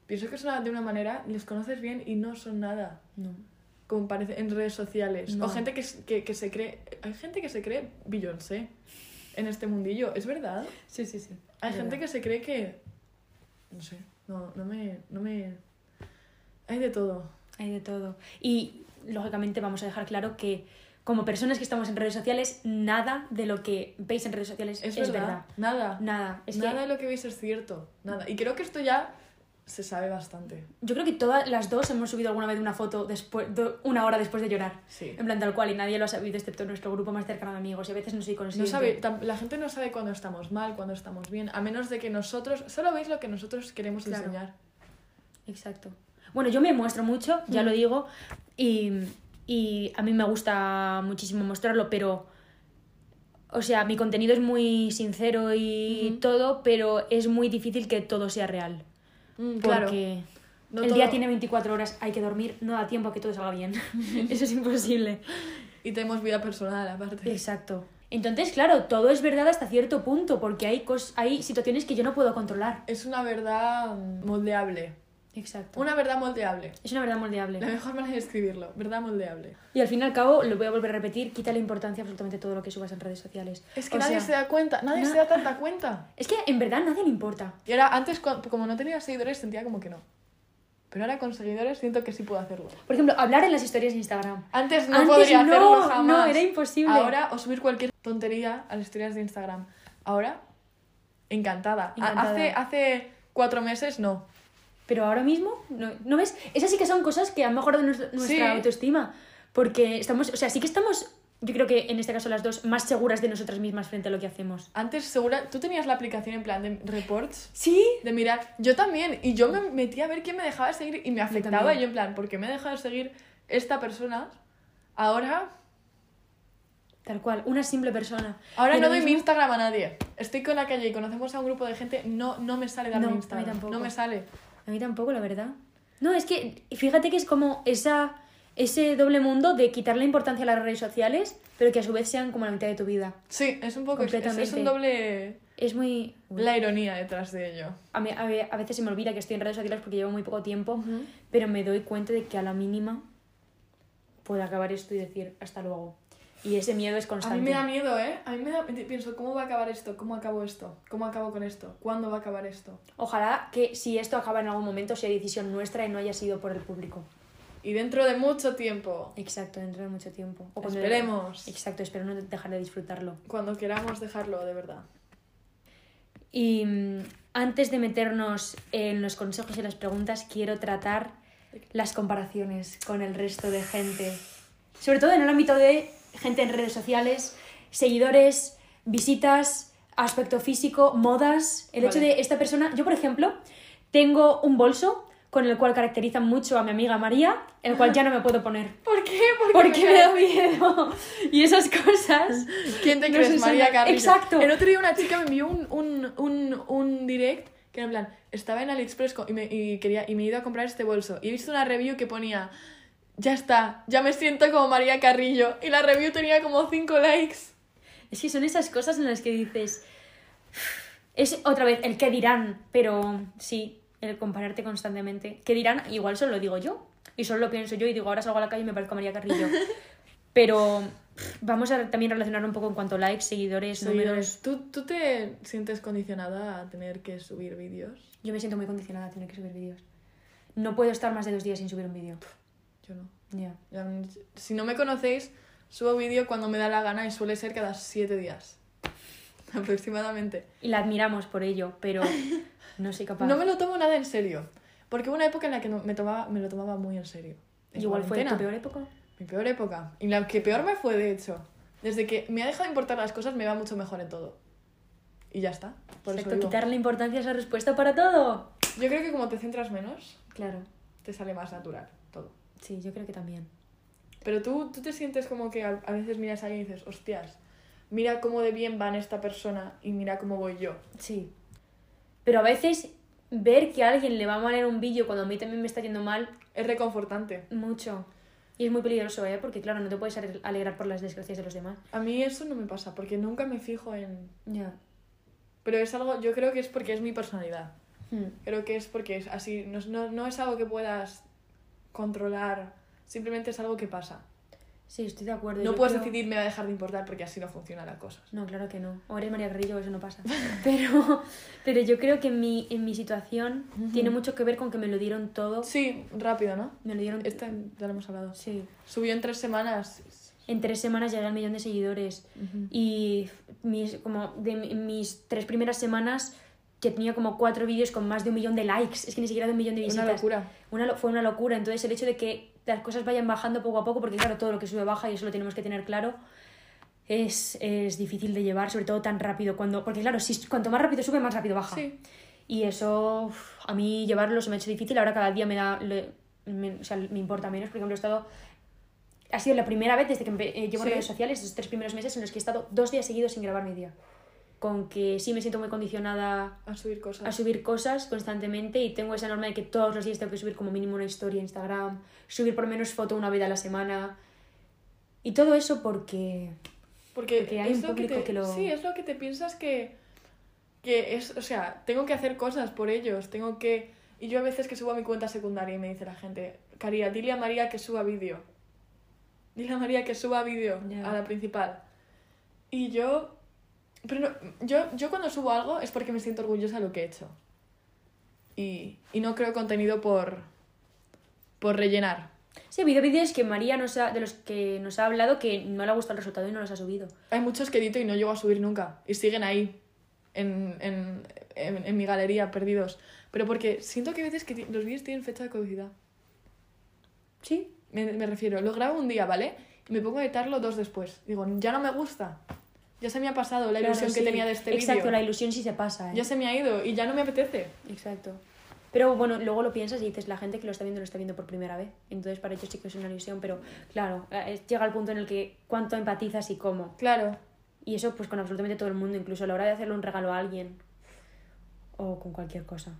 pienso que son de una manera, les conoces bien y no son nada. No. como parece en redes sociales. No. O gente que, que, que se cree. Hay gente que se cree Beyoncé en este mundillo. Es verdad. Sí, sí, sí. Hay gente que se cree que. No sé. No, no me. No me. Hay de todo. Hay de todo. Y lógicamente vamos a dejar claro que como personas que estamos en redes sociales, nada de lo que veis en redes sociales Es, es, verdad. verdad. Nada. Nada. Es Nada que de lo que veis es cierto. Nada. Y creo que esto ya se sabe bastante. yo creo que todas las dos hemos subido alguna vez una foto después, de- una hora después de llorar. Sí. En plan tal cual, y nadie lo ha sabido excepto nuestro grupo más cercano de amigos. Y a veces no soy No consciente. sabe, tam- la gente no sabe cuándo estamos mal, cuándo estamos bien, a menos de que nosotros, solo veis lo que nosotros queremos Claro. enseñar. Exacto. Bueno, yo me muestro mucho, ya Mm. lo digo, y, y a mí me gusta muchísimo mostrarlo, pero... O sea, mi contenido es muy sincero y todo, pero es muy difícil que todo sea real. Mm, claro. Porque No el todo- día tiene 24 horas, hay que dormir, no da tiempo a que todo salga bien. (laughs) Eso es imposible. Y tenemos vida personal aparte. Exacto. Entonces, claro, todo es verdad hasta cierto punto, porque hay, cos hay situaciones que yo no puedo controlar. Es una verdad moldeable. Exacto. Una verdad moldeable. Es una verdad moldeable. La mejor manera de escribirlo, verdad moldeable. Y al fin y al cabo, lo voy a volver a repetir, quita la importancia absolutamente todo lo que subas en redes sociales. Es que O nadie sea, se da cuenta, nadie na- se da tanta cuenta. (laughs) Es que en verdad nadie le importa. Y ahora, antes, como no tenía seguidores, sentía como que no. Pero ahora con seguidores siento que sí puedo hacerlo. Por ejemplo, hablar en las historias de Instagram. Antes no Antes podría no, hacerlo no, jamás. era imposible. Ahora, o subir cualquier tontería a las historias de Instagram. Ahora, encantada. Encantada. Hace, hace cuatro meses, no. Pero ahora mismo, ¿no, ¿no ves? Esas sí que son cosas que han mejorado nuestra, Sí. autoestima. Porque estamos, o sea, sí que estamos, yo creo que en este caso las dos, más seguras de nosotras mismas frente a lo que hacemos. Antes, segura, tú tenías la aplicación en plan de reports. Sí. De mirar, yo también, y yo me metí a ver quién me dejaba de seguir y me afectaba. también. Y yo, en plan, ¿por qué me deja de seguir esta persona? Ahora, Tal cual, una simple persona. ahora no doy mi mismo- Instagram a nadie. Estoy con la calle y conocemos a un grupo de gente, no, no me sale dar No, mi a mí Instagram. tampoco. No me sale. A mí tampoco, la verdad. No, es que fíjate que es como esa, ese doble mundo de quitarle importancia a las redes sociales, pero que a su vez sean como la mitad de tu vida. Sí, es un poco. Es, es Completamente. un doble. Es muy... La ironía detrás de ello. A, mí- a veces se me olvida que estoy en redes sociales porque llevo muy poco tiempo, pero me doy cuenta de que a la mínima puedo acabar esto y decir hasta luego. Y ese miedo es A constante. mí me da miedo, ¿eh? A mí me da. Pienso, ¿cómo va a acabar esto? ¿Cómo acabo esto? ¿Cómo acabo con esto? ¿Cuándo va a acabar esto? Ojalá que si esto acaba en algún momento sea decisión nuestra y no haya sido por el público. Y dentro de mucho tiempo, Exacto, dentro de mucho tiempo. O cuando- Esperemos. Exacto, espero no dejar de disfrutarlo. cuando queramos dejarlo, de verdad. Y mm, antes de meternos en los consejos y las preguntas, quiero tratar las comparaciones con el resto de gente. Sobre todo en el ámbito de gente en redes sociales, seguidores, visitas, aspecto físico, modas. El hecho de esta persona. Yo, por ejemplo, tengo un bolso con el cual caracteriza mucho a mi amiga María, el cual ya no me puedo poner. ¿Por qué? Porque, Porque me da miedo. Y esas cosas. ¿Quién te No crees, María Carrillo? Exacto. El otro día una chica me envió un, un, un, un direct que era en plan, estaba en AliExpress y me, y quería, y me he ido a comprar este bolso. Y he visto una review que ponía, ya está, ya me siento como María Carrillo. Y la review tenía como 5 likes. Es que son esas cosas en las que dices. Es otra vez el que dirán, pero sí, el compararte constantemente. ¿Qué dirán? Igual solo lo digo yo. Y solo lo pienso yo y digo, ahora salgo a la calle y me parezco a María Carrillo. (laughs) Pero vamos a también relacionar un poco en cuanto a likes, seguidores, números. ¿Tú, ¿Tú te sientes condicionada a tener que subir vídeos? Yo me siento muy condicionada a tener que subir vídeos. No puedo estar más de dos días sin subir un vídeo. Yo no. Ya. Mm, Si no me conocéis, subo vídeo cuando me da la gana y suele ser cada 7 días. (laughs) Aproximadamente. Y la admiramos por ello, pero no soy capaz. No me lo tomo nada en serio. Porque hubo una época en la que me, tomaba, me lo tomaba muy en serio. En Igual fue cuarentena. tu peor época. Mi peor época. Y la que peor me fue, de hecho. Desde que me ha dejado de importar las cosas, me va mucho mejor en todo. Y ya está. Por eso Exacto, digo. quitarle importancia a esa respuesta para todo. Yo creo que como te centras menos, Claro. te sale más natural. Sí, yo creo que también. Pero tú, tú te sientes como que a, a veces miras a alguien y dices, hostias, mira cómo de bien van esta persona y mira cómo voy yo. Sí. Pero a veces ver que a alguien le va mal en un vídeo cuando a mí también me está yendo mal, Es reconfortante. mucho. Y es muy peligroso, ¿eh? Porque claro, no te puedes ale- alegrar por las desgracias de los demás. A mí eso no me pasa, porque nunca me fijo en... Ya. Pero es algo, yo creo que es porque es mi personalidad. Hmm. Creo que es porque es así, no, no, no es algo que puedas controlar, simplemente es algo que pasa. Sí, estoy de acuerdo. No Yo puedes creo- decidir me va a dejar de importar porque así no funciona la cosa. No, claro que no. O eres María Carrillo, eso no pasa. (laughs) Pero, pero yo creo que en mi, en mi situación tiene mucho que ver con que me lo dieron todo. Sí, rápido, ¿no? Me lo dieron... Esta ya lo hemos hablado. Sí. Subió en tres semanas. En tres semanas llegué al millón de seguidores. Y mis, como de mi- mis tres primeras semanas que tenía como cuatro vídeos con más de un millón de likes. Es que ni siquiera de un millón de visitas. Una locura. Una fue una locura. Entonces el hecho de que las cosas vayan bajando poco a poco, porque claro, todo lo que sube baja y eso lo tenemos que tener claro, es, es difícil de llevar, sobre todo tan rápido. Cuando, porque claro, si cuanto más rápido sube, más rápido baja. Sí. Y eso uf, a mí llevarlo se me ha hecho difícil. Ahora cada día me da le- me, o sea, me importa menos. Por ejemplo, he estado... Ha sido la primera vez desde que eh, llevo Sí. redes sociales, estos tres primeros meses, en los que he estado dos días seguidos sin grabar mi día. Con que sí me siento muy condicionada A subir cosas. a subir cosas constantemente y tengo esa norma de que todos los días tengo que subir como mínimo una historia a Instagram, subir por menos foto una vez a la semana. Y todo eso porque... Porque, Porque hay es un lo que público te- que lo- Sí, es lo que te piensas que, que es, o sea, tengo que hacer cosas por ellos, tengo que Y yo a veces que subo a mi cuenta secundaria y me dice la gente, Caría, dile a María que suba vídeo. Dile a María que suba vídeo Ya. a la principal. Y yo... Pero no- yo, yo cuando subo algo es porque me siento orgullosa de lo que he hecho. Y, y no creo contenido por, por rellenar. Sí, ha habido vídeos que María nos ha, de los que nos ha hablado que no le ha gustado el resultado y no los ha subido. Hay muchos que edito y no llego a subir nunca. Y siguen ahí, en, en, en, en mi galería, perdidos. Pero porque siento que hay veces que los vídeos tienen fecha de caducidad. Sí. Me, me refiero, lo grabo un día, ¿vale? Y me pongo a editarlo dos después. Digo, ya no me gusta. Ya se me ha pasado la Claro, ilusión que tenía de este Exacto, vídeo. la ilusión sí se pasa. ¿eh? Ya se me ha ido y ya no me apetece. Exacto. Pero bueno, luego lo piensas y dices, la gente que lo está viendo lo está viendo por primera vez. Entonces para ellos sí que es una ilusión, pero claro, eh, llega el punto en el que cuánto empatizas y cómo. Claro. Y eso pues con absolutamente todo el mundo, incluso a la hora de hacerle un regalo a alguien o con cualquier cosa.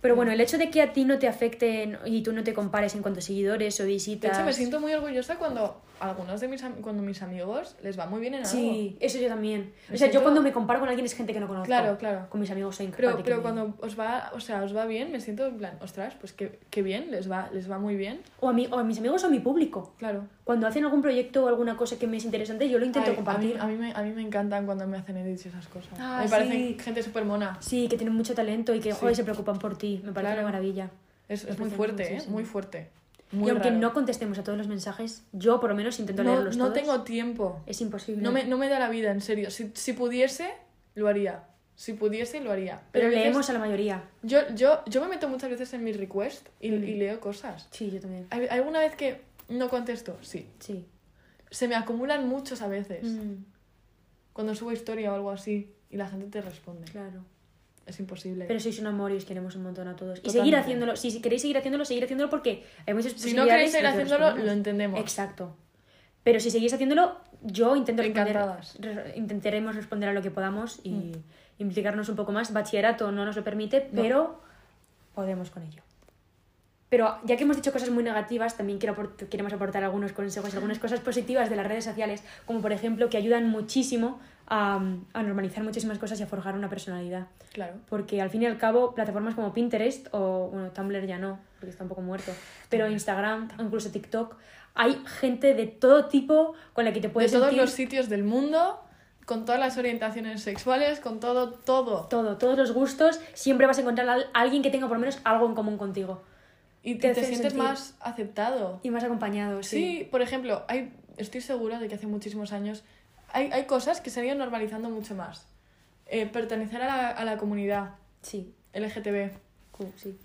Pero bueno, el hecho de que a ti no te afecten y tú no te compares en cuanto a seguidores o De visitas... hecho, me siento muy orgullosa cuando algunos de mis, cuando mis amigos les va muy bien en algo. Sí, eso yo también. O sea, yo cuando me comparo con alguien es gente que no conozco. Claro, claro. Con mis amigos soy incapaz Pero, de que pero me- cuando os va, o sea, os va bien, me siento en plan, ostras, pues qué, qué bien, les va, les va muy bien. O a, mi, o a mis amigos o a mi público. Claro. Cuando hacen algún proyecto o alguna cosa que me es interesante, yo lo intento Ay, compartir. A mí, a, mí me, a mí me encantan cuando me hacen edits y esas cosas. Ah, me parecen sí. gente súper mona. Sí, que tienen mucho talento y que Sí. joder, se preocupan por ti. Me parece Claro. una maravilla. Es, es muy fuerte, ¿eh? Muy fuerte. Y Muy aunque raro. no contestemos a todos los mensajes, yo por lo menos intento no, leerlos no todos. tengo tiempo. Es imposible. No me, no me da la vida, en serio. Si, si pudiese, lo haría. Si pudiese, lo haría. Pero veces- leemos a la mayoría. Yo, yo, yo me meto muchas veces en mis requests y, Mm. y leo cosas. Sí, yo también. ¿Hay ¿Alguna vez que no contesto? Sí. Sí. Se me acumulan muchos a veces. Mm, Cuando subo historia o algo así y la gente te responde. claro. Es imposible. Pero sois un amor y os queremos un montón a todos. Y seguir haciéndolo. Si, si queréis seguir haciéndolo, seguir haciéndolo porque hay muchas si no queréis seguir haciéndolo, lo entendemos. Exacto. Pero si seguís haciéndolo, yo intento responder, re- intentaremos responder a lo que podamos y implicarnos un poco más. Bachillerato no nos lo permite, pero podemos con ello. Pero ya que hemos dicho cosas muy negativas, también quiero aport- queremos aportar algunos consejos, algunas cosas positivas de las redes sociales, como por ejemplo que ayudan muchísimo a, a normalizar muchísimas cosas y a forjar una personalidad. Claro. Porque al fin y al cabo, plataformas como Pinterest o bueno, Tumblr ya no, porque está un poco muerto, pero Instagram incluso TikTok, hay gente de todo tipo con la que te De puedes todos sentir los sitios del mundo, con todas las orientaciones sexuales, con todo, todo. todo, todos los gustos, siempre vas a encontrar a alguien que tenga por lo menos algo en común contigo. Y Te te, sientes más aceptado. Y más acompañado, sí. Sí, por ejemplo, hay, estoy segura de que hace muchísimos años hay, hay cosas que se han ido normalizando mucho más. Eh, pertenecer a la, a la comunidad Sí, LGTB, Q, sí.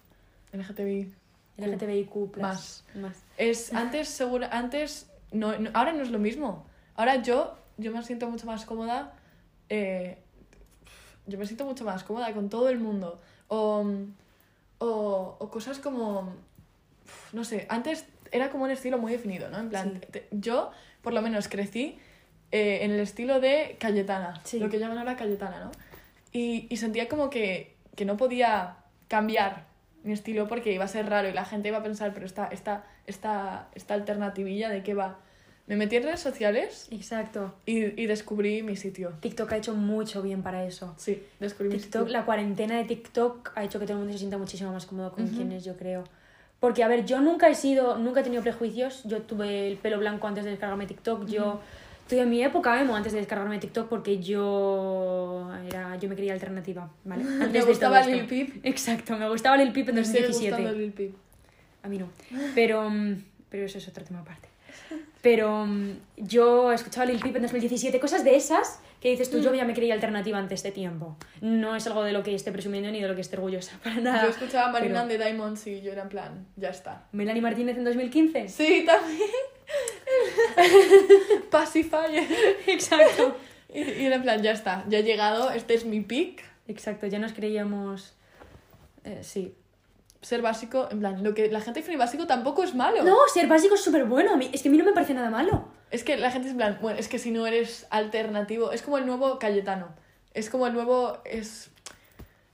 LGTBI. LGTBIQ+. Más. más. Es antes segura, antes no, no- ahora no es lo mismo. Ahora yo yo me siento mucho más cómoda eh, yo me siento mucho más cómoda con todo el mundo o, o, o cosas como no sé, antes era como un estilo muy definido, ¿no? En plan, Sí. te- yo por lo menos crecí eh, en el estilo de Cayetana, Sí. lo que llaman ahora Cayetana, ¿no? Y, y sentía como que, que no podía cambiar mi estilo porque iba a ser raro y la gente iba a pensar, pero esta, esta, esta, esta alternativilla de qué va. Me metí en redes sociales Exacto. y, y descubrí mi sitio. TikTok ha hecho mucho bien para eso. Sí, descubrí mi TikTok, sitio. la cuarentena de TikTok ha hecho que todo el mundo se sienta muchísimo más cómodo con Ujú. quien es, yo creo. Porque, a ver, yo nunca he sido, nunca he tenido prejuicios. Yo tuve el pelo blanco antes de descargarme TikTok. Yo tuve mi época emo antes de descargarme TikTok porque yo era, yo me creía alternativa, ¿vale? (laughs) Antes Me de gustaba Lil. Peep. Exacto, me gustaba Lil Peep en Me sigue 2017. gustando Lil Peep. A mí no. Pero, mm, pero eso es otro tema aparte. Pero mm, yo escuchaba Lil Peep en 2017, cosas de esas que dices tú, yo ya me creía alternativa antes de tiempo. No es algo de lo que esté presumiendo ni de lo que esté orgullosa, (laughs) para nada. Yo escuchaba Marina Pero- de Diamonds y yo era en plan, ya está. Melanie Martínez en 2015. Sí, también. (laughs) Pacifier. Exacto. Y, y era en plan, ya está, ya he llegado, este es mi pick. Exacto, ya nos creíamos... eh, sí. Ser básico, en plan, lo que la gente define básico tampoco es malo. No, ser básico es súper bueno. a mí- Es que a mí no me parece nada malo. Es que la gente es en plan, bueno, es que si no eres alternativo, es como el nuevo Cayetano. Es como el nuevo, es,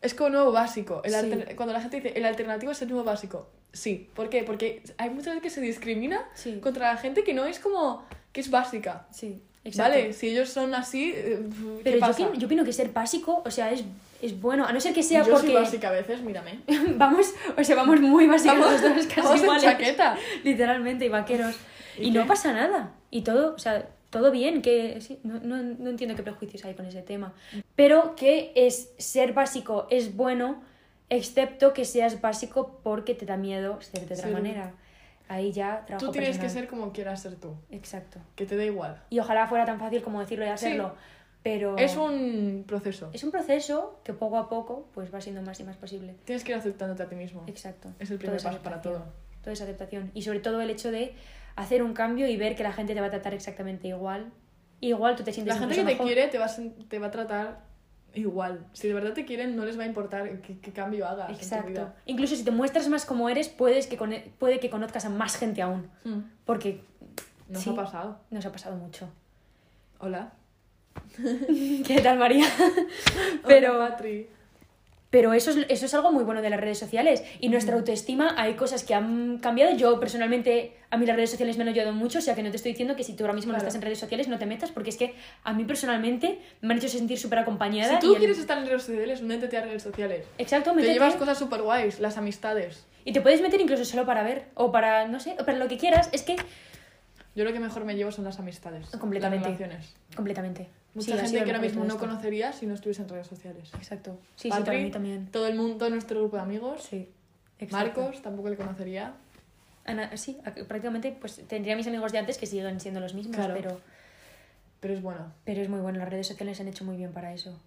es como el nuevo básico. El Sí. alter- Cuando la gente dice, el alternativo es el nuevo básico. Sí, ¿por qué? Porque hay muchas veces que se discrimina Sí. contra la gente que no es como, que es básica. Sí. Exacto. Vale, si ellos son así, eh, ¿qué Pero yo, pasa? opino- yo opino que ser básico, o sea, es, es bueno, a no ser que sea Yo porque... soy básica a veces, mírame. (laughs) vamos, o sea, vamos muy básicos Vamos- los dos, (laughs) casi vamos en iguales. chaqueta. Literalmente, y vaqueros. ¿Y Y, no pasa nada. Y todo, o sea, todo bien, que sí, no, no, no entiendo qué prejuicios hay con ese tema. Pero que es ser básico es bueno, excepto que seas básico porque te da miedo ser de otra Sí. manera. Ahí ya trabajo Tú tienes que personal. ser como quieras ser tú, Exacto. que te da igual. Y ojalá fuera tan fácil como decirlo y hacerlo. Pero Es un proceso. es un proceso que poco a poco pues va siendo más y más posible. Tienes que ir aceptándote a ti mismo. Exacto. Es el Todo primer paso para todo. Toda esa aceptación. Y sobre todo el hecho de hacer un cambio y ver que la gente te va a tratar exactamente igual. Igual tú te sientes La gente que incluso te mejor. quiere te va, te va a tratar igual. Si de verdad te quieren, no les va a importar qué, qué cambio hagas en tu Exacto. vida. Incluso si te muestras más como eres, puedes que con- puede que conozcas a más gente aún. Mm. Porque Nos Sí. ha pasado. nos ha pasado mucho. Hola. (laughs) ¿Qué tal, María? (laughs) Pero- Hola, Patri. Pero eso es, eso es algo muy bueno de las redes sociales. Y Mm. nuestra autoestima, hay cosas que han cambiado. Yo personalmente, a mí las redes sociales me han ayudado mucho. O sea que no te estoy diciendo que si tú ahora mismo no estás en redes sociales no te metas, porque es que a mí personalmente me han hecho sentir súper acompañada. Si tú y el- quieres estar en redes sociales, métete a redes sociales. Exacto, Te llevas cosas súper guays, las amistades. Y te puedes meter incluso solo para ver, o para, no sé, o para lo que quieras. Es que, Yo lo que mejor me llevo son las amistades. Completamente. Las relaciones. completamente. Mucha Sí, gente que ahora mismo no conocería si no estuviese en redes sociales. Exacto. Sí, sí, para mí también. Todo el mundo, nuestro grupo de amigos. Sí. exacto. Marcos, tampoco le conocería. Ana, sí, prácticamente pues tendría mis amigos de antes que siguen siendo los mismos, Claro. pero, Pero es bueno. pero es muy bueno. Las redes sociales han hecho muy bien para eso.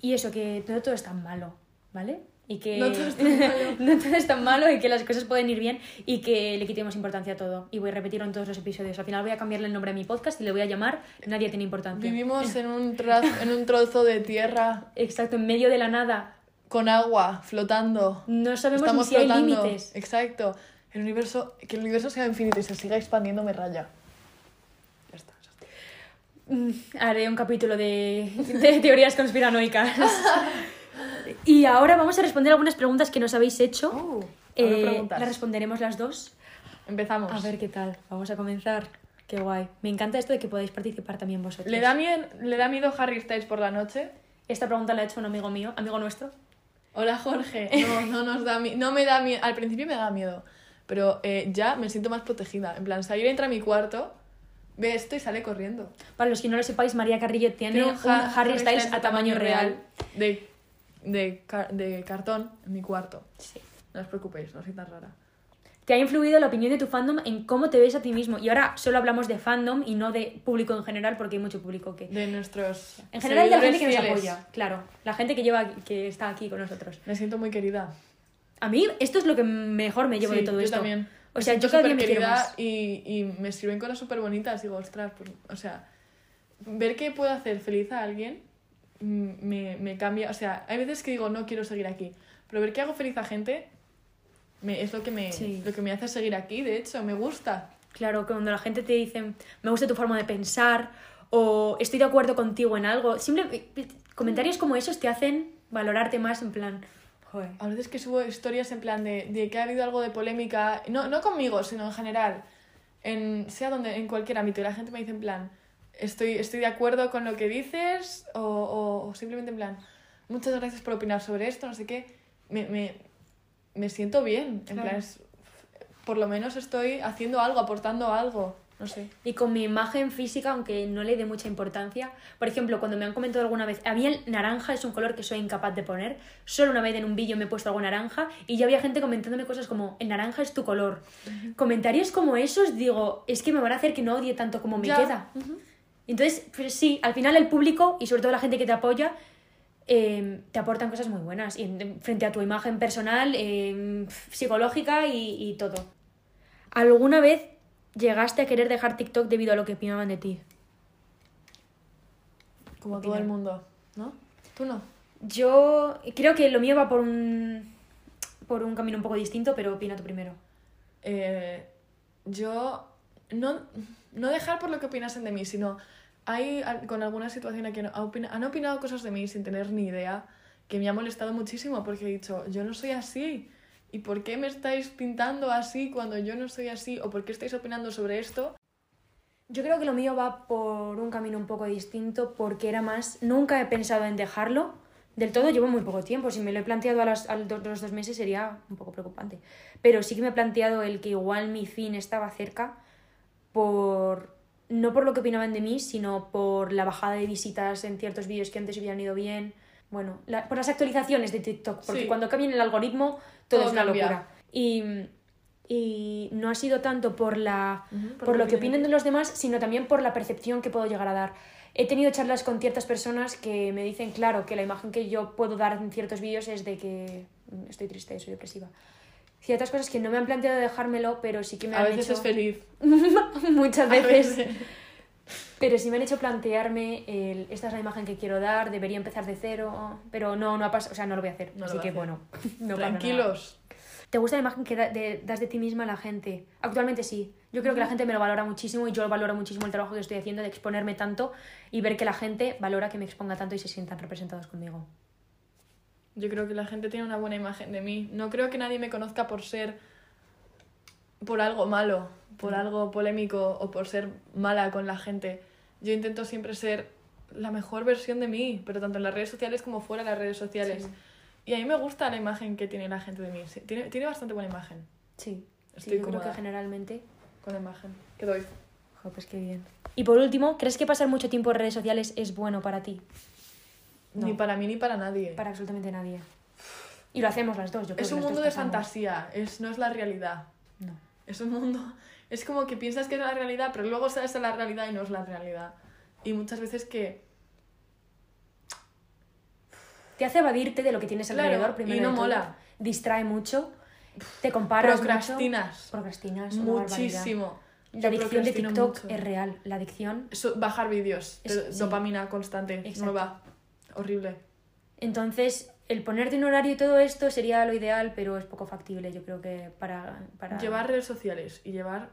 Y eso, que no todo es tan malo, ¿vale? Y que No todo es tan (laughs) malo. no todo es tan malo y que las cosas pueden ir bien y que le quitemos importancia a todo. Y voy a repetirlo en todos los episodios. Al final voy a cambiarle el nombre a mi podcast y le voy a llamar Nadie tiene importancia. Vivimos (laughs) en un, tra- en un trozo de tierra Exacto, en medio de la nada. con agua flotando. No sabemos Estamos ni si hay flotando. límites. Exacto. El universo, que el universo sea infinito y se siga expandiendo me raya. Ya está. ya está. Mm, Haré un capítulo de, de teorías conspiranoicas. (laughs) y ahora vamos a responder algunas preguntas que nos habéis hecho. Uh, Eh, las responderemos las dos. Empezamos. A ver qué tal. Vamos a comenzar. Qué guay. Me encanta esto de que podáis participar también vosotros. ¿Le da, miedo, ¿Le da miedo Harry Styles por la noche? Esta pregunta la ha hecho un amigo mío, amigo nuestro. Hola Jorge. (laughs) No, no nos da No me da miedo. Al principio me da miedo. Pero eh, ya me siento más protegida. En plan, salir entra a mi cuarto, ve esto y sale corriendo. Para los que no lo sepáis, María Carrillo tiene, Tiene un ha- Harry Styles a tamaño real. De, de, car- de cartón en mi cuarto. Sí. No os preocupéis, no soy tan rara. Te ha influido la opinión de tu fandom en cómo te ves a ti mismo. Y ahora solo hablamos de fandom y no de público en general, porque hay mucho público que... De nuestros. En general de la gente que nos fieles. apoya, claro. La gente que lleva, que está aquí con nosotros. Me siento muy querida. A mí esto es lo que mejor me llevo Sí, de todo yo esto. también. O sea, yo cada día me quiero más. Y, y me sirven cosas súper bonitas. Digo, ostras, pues, o sea, ver que puedo hacer feliz a alguien me, me cambia. O sea, hay veces que digo, no quiero seguir aquí. Pero ver que hago feliz a gente me, es lo que, me, Sí. lo que me hace seguir aquí. De hecho, me gusta. Claro, que cuando la gente te dice, me gusta tu forma de pensar, o estoy de acuerdo contigo en algo, simple, comentarios como esos te hacen valorarte más en plan, joder. A veces que subo historias en plan de, de que ha habido algo de polémica, no, no conmigo, sino en general, en, sea donde, en cualquier ámbito, y la gente me dice en plan, estoy, estoy de acuerdo con lo que dices, o, o, o simplemente en plan, muchas gracias por opinar sobre esto, no sé qué, me, me, me siento bien, en Claro. plan, es- por lo menos estoy haciendo algo, aportando algo, no sé. Y con mi imagen física, aunque no le dé mucha importancia, por ejemplo, cuando me han comentado alguna vez, a mí el naranja es un color que soy incapaz de poner, solo una vez en un vídeo me he puesto algo naranja y ya había gente comentándome cosas como, el naranja es tu color. Comentarios como esos, digo, es que me van a hacer que no odie tanto como me Ya. queda. Entonces, pues sí, al final el público y sobre todo la gente que te apoya eh, te aportan cosas muy buenas y en- frente a tu imagen personal, eh, psicológica y, y todo. ¿Alguna vez llegaste a querer dejar TikTok debido a lo que opinaban de ti? Como todo el mundo, ¿no? Tú no. Yo creo que lo mío va por un, por un camino un poco distinto, pero opina tú primero. eh, yo no, no dejar por lo que opinasen de mí, sino hay con alguna situación en que han opinado cosas de mí sin tener ni idea que me ha molestado muchísimo porque he dicho, yo no soy así. ¿Y por qué me estáis pintando así cuando yo no soy así? ¿O por qué estáis opinando sobre esto? Yo creo que lo mío va por un camino un poco distinto porque era más, nunca he pensado en dejarlo. Del todo llevo muy poco tiempo, si me lo he planteado a, las, a los dos meses sería un poco preocupante. Pero sí que me he planteado el que igual mi fin estaba cerca por no por lo que opinaban de mí, sino por la bajada de visitas en ciertos vídeos que antes hubieran ido bien. Bueno, la- por las actualizaciones de TikTok, porque Sí. cuando cambien el algoritmo todo, Todo es una cambia. locura. Y, y no ha sido tanto por, la, por, lo que opinen de los demás, sino también por la percepción que puedo llegar a dar. He tenido charlas con ciertas personas que me dicen, claro, que la imagen que yo puedo dar en ciertos vídeos es de que mm, estoy triste, soy depresiva. Ciertas cosas que no me han planteado dejármelo, pero sí que me A han veces hecho... es feliz. (laughs) Muchas A veces. veces. Pero sí me han hecho plantearme el, esta es la imagen que quiero dar, debería empezar de cero, pero no, no ha pasado, o sea, no lo voy a hacer. No así a que hacer. bueno, (laughs) no pasa nada. Tranquilos. ¿Te gusta la imagen que da- de- das de ti misma a la gente? Actualmente sí. Yo creo que la gente me lo valora muchísimo y yo valoro muchísimo el trabajo que estoy haciendo de exponerme tanto y ver que la gente valora que me exponga tanto y se sientan representados conmigo. Yo creo que la gente tiene una buena imagen de mí. No creo que nadie me conozca por ser. por algo malo, por algo polémico o por ser mala con la gente. Yo intento siempre ser la mejor versión de mí, pero tanto en las redes sociales como fuera de las redes sociales. Sí. Y a mí me gusta la imagen que tiene la gente de mí. Sí, Tiene, tiene bastante buena imagen Sí, Estoy sí yo creo que generalmente... con la imagen que doy. Jo, pues qué bien. Y por último, ¿crees que pasar mucho tiempo en redes sociales es bueno para ti? No. Ni para mí ni para nadie. Para absolutamente nadie. Y lo hacemos las dos, yo creo Es que un mundo de pasamos. fantasía, es, no es la realidad. No. Es un mundo. (laughs) Es como que piensas que es la realidad, pero luego sabes a la realidad y no es la realidad. Y muchas veces que. Te hace evadirte de lo que tienes Claro, alrededor primero y no todo. mola. Distrae mucho. Te comparas Procrastinas. mucho. Procrastinas. Muchísimo. La adicción de TikTok mucho. es real. La adicción. Bajar vídeos. Es- sí. Dopamina constante, Exacto. nueva. Horrible. Entonces, el ponerte un horario y todo esto sería lo ideal, pero es poco factible, yo creo que para... para... Llevar redes sociales y llevar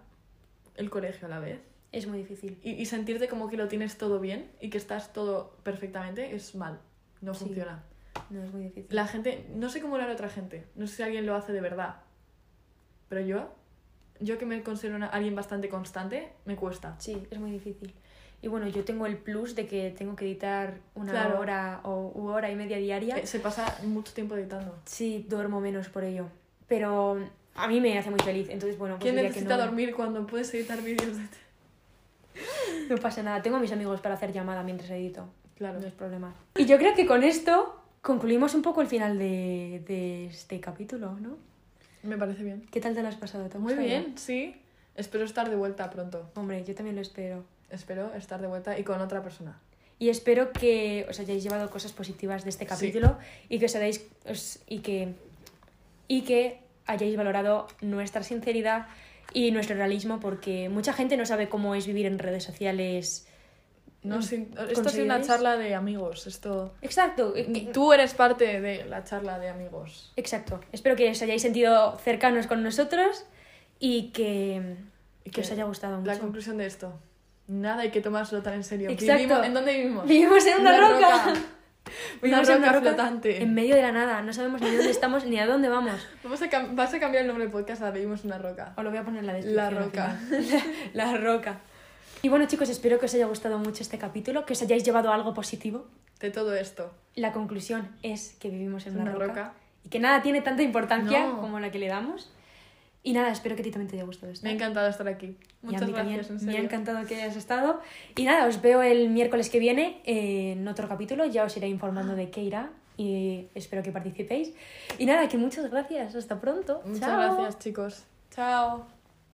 el colegio a la vez. Es muy difícil. Y, y sentirte como que lo tienes todo bien y que estás todo perfectamente es mal. No Sí. funciona. No, es muy difícil. La gente, no sé cómo lo hará otra gente, no sé si alguien lo hace de verdad, pero yo, yo que me considero una- alguien bastante constante, me cuesta. Sí, es muy difícil. Y bueno, yo tengo el plus de que tengo que editar una Claro. hora o u hora y media diaria. Eh, Se pasa mucho tiempo editando. Sí, duermo menos por ello. Pero a mí me hace muy feliz. Entonces, bueno, pues ¿Quién diría que necesita no, dormir cuando puedes editar vídeos de (laughs) no pasa nada. Tengo a mis amigos para hacer llamada mientras edito. Claro. No es problema. Y yo creo que con esto concluimos un poco el final de, de este capítulo, ¿no? Me parece bien. ¿Qué tal te lo has pasado? ¿Te Muy bien, sí. Espero estar de vuelta pronto. Hombre, yo también lo espero. Espero estar de vuelta y con otra persona. Y espero que os hayáis llevado cosas positivas de este Sí. capítulo y que os hayáis os- y que y que hayáis valorado nuestra sinceridad y nuestro realismo porque mucha gente no sabe cómo es vivir en redes sociales. No, Mm, sin- ¿con esto es una charla de amigos. Esto... Exacto. eh, Tú eres parte de la charla de amigos. Exacto. Espero que os hayáis sentido cercanos con nosotros y que, Y que os haya gustado mucho. La conclusión de esto. Nada hay que tomárselo tan en serio. Exacto. Vivimos- ¿En dónde vivimos? Vivimos en una, (laughs) roca. Una Vivimos en roca flotante. En medio de la nada. No sabemos ni dónde estamos ni a dónde vamos. (laughs) Vamos a vas a cambiar el nombre del podcast a Vivimos en una roca. Os lo voy a poner en la La descripción. al roca. (laughs) La, la roca. Y bueno, chicos, espero que os haya gustado mucho este capítulo, que os hayáis llevado algo positivo. De todo esto. La conclusión es que vivimos en Una una, roca, roca. y que nada tiene tanta importancia No. como la que le damos. Y nada, espero que a ti también te haya gustado esto. Me ha encantado estar aquí. Muchas gracias, también. en Me ha serio. encantado que hayas estado. Y nada, os veo el miércoles que viene en otro capítulo. Ya os iré informando de qué irá y espero que participéis. Y nada, que muchas gracias. Hasta pronto. Muchas Chao. gracias, chicos. Chao.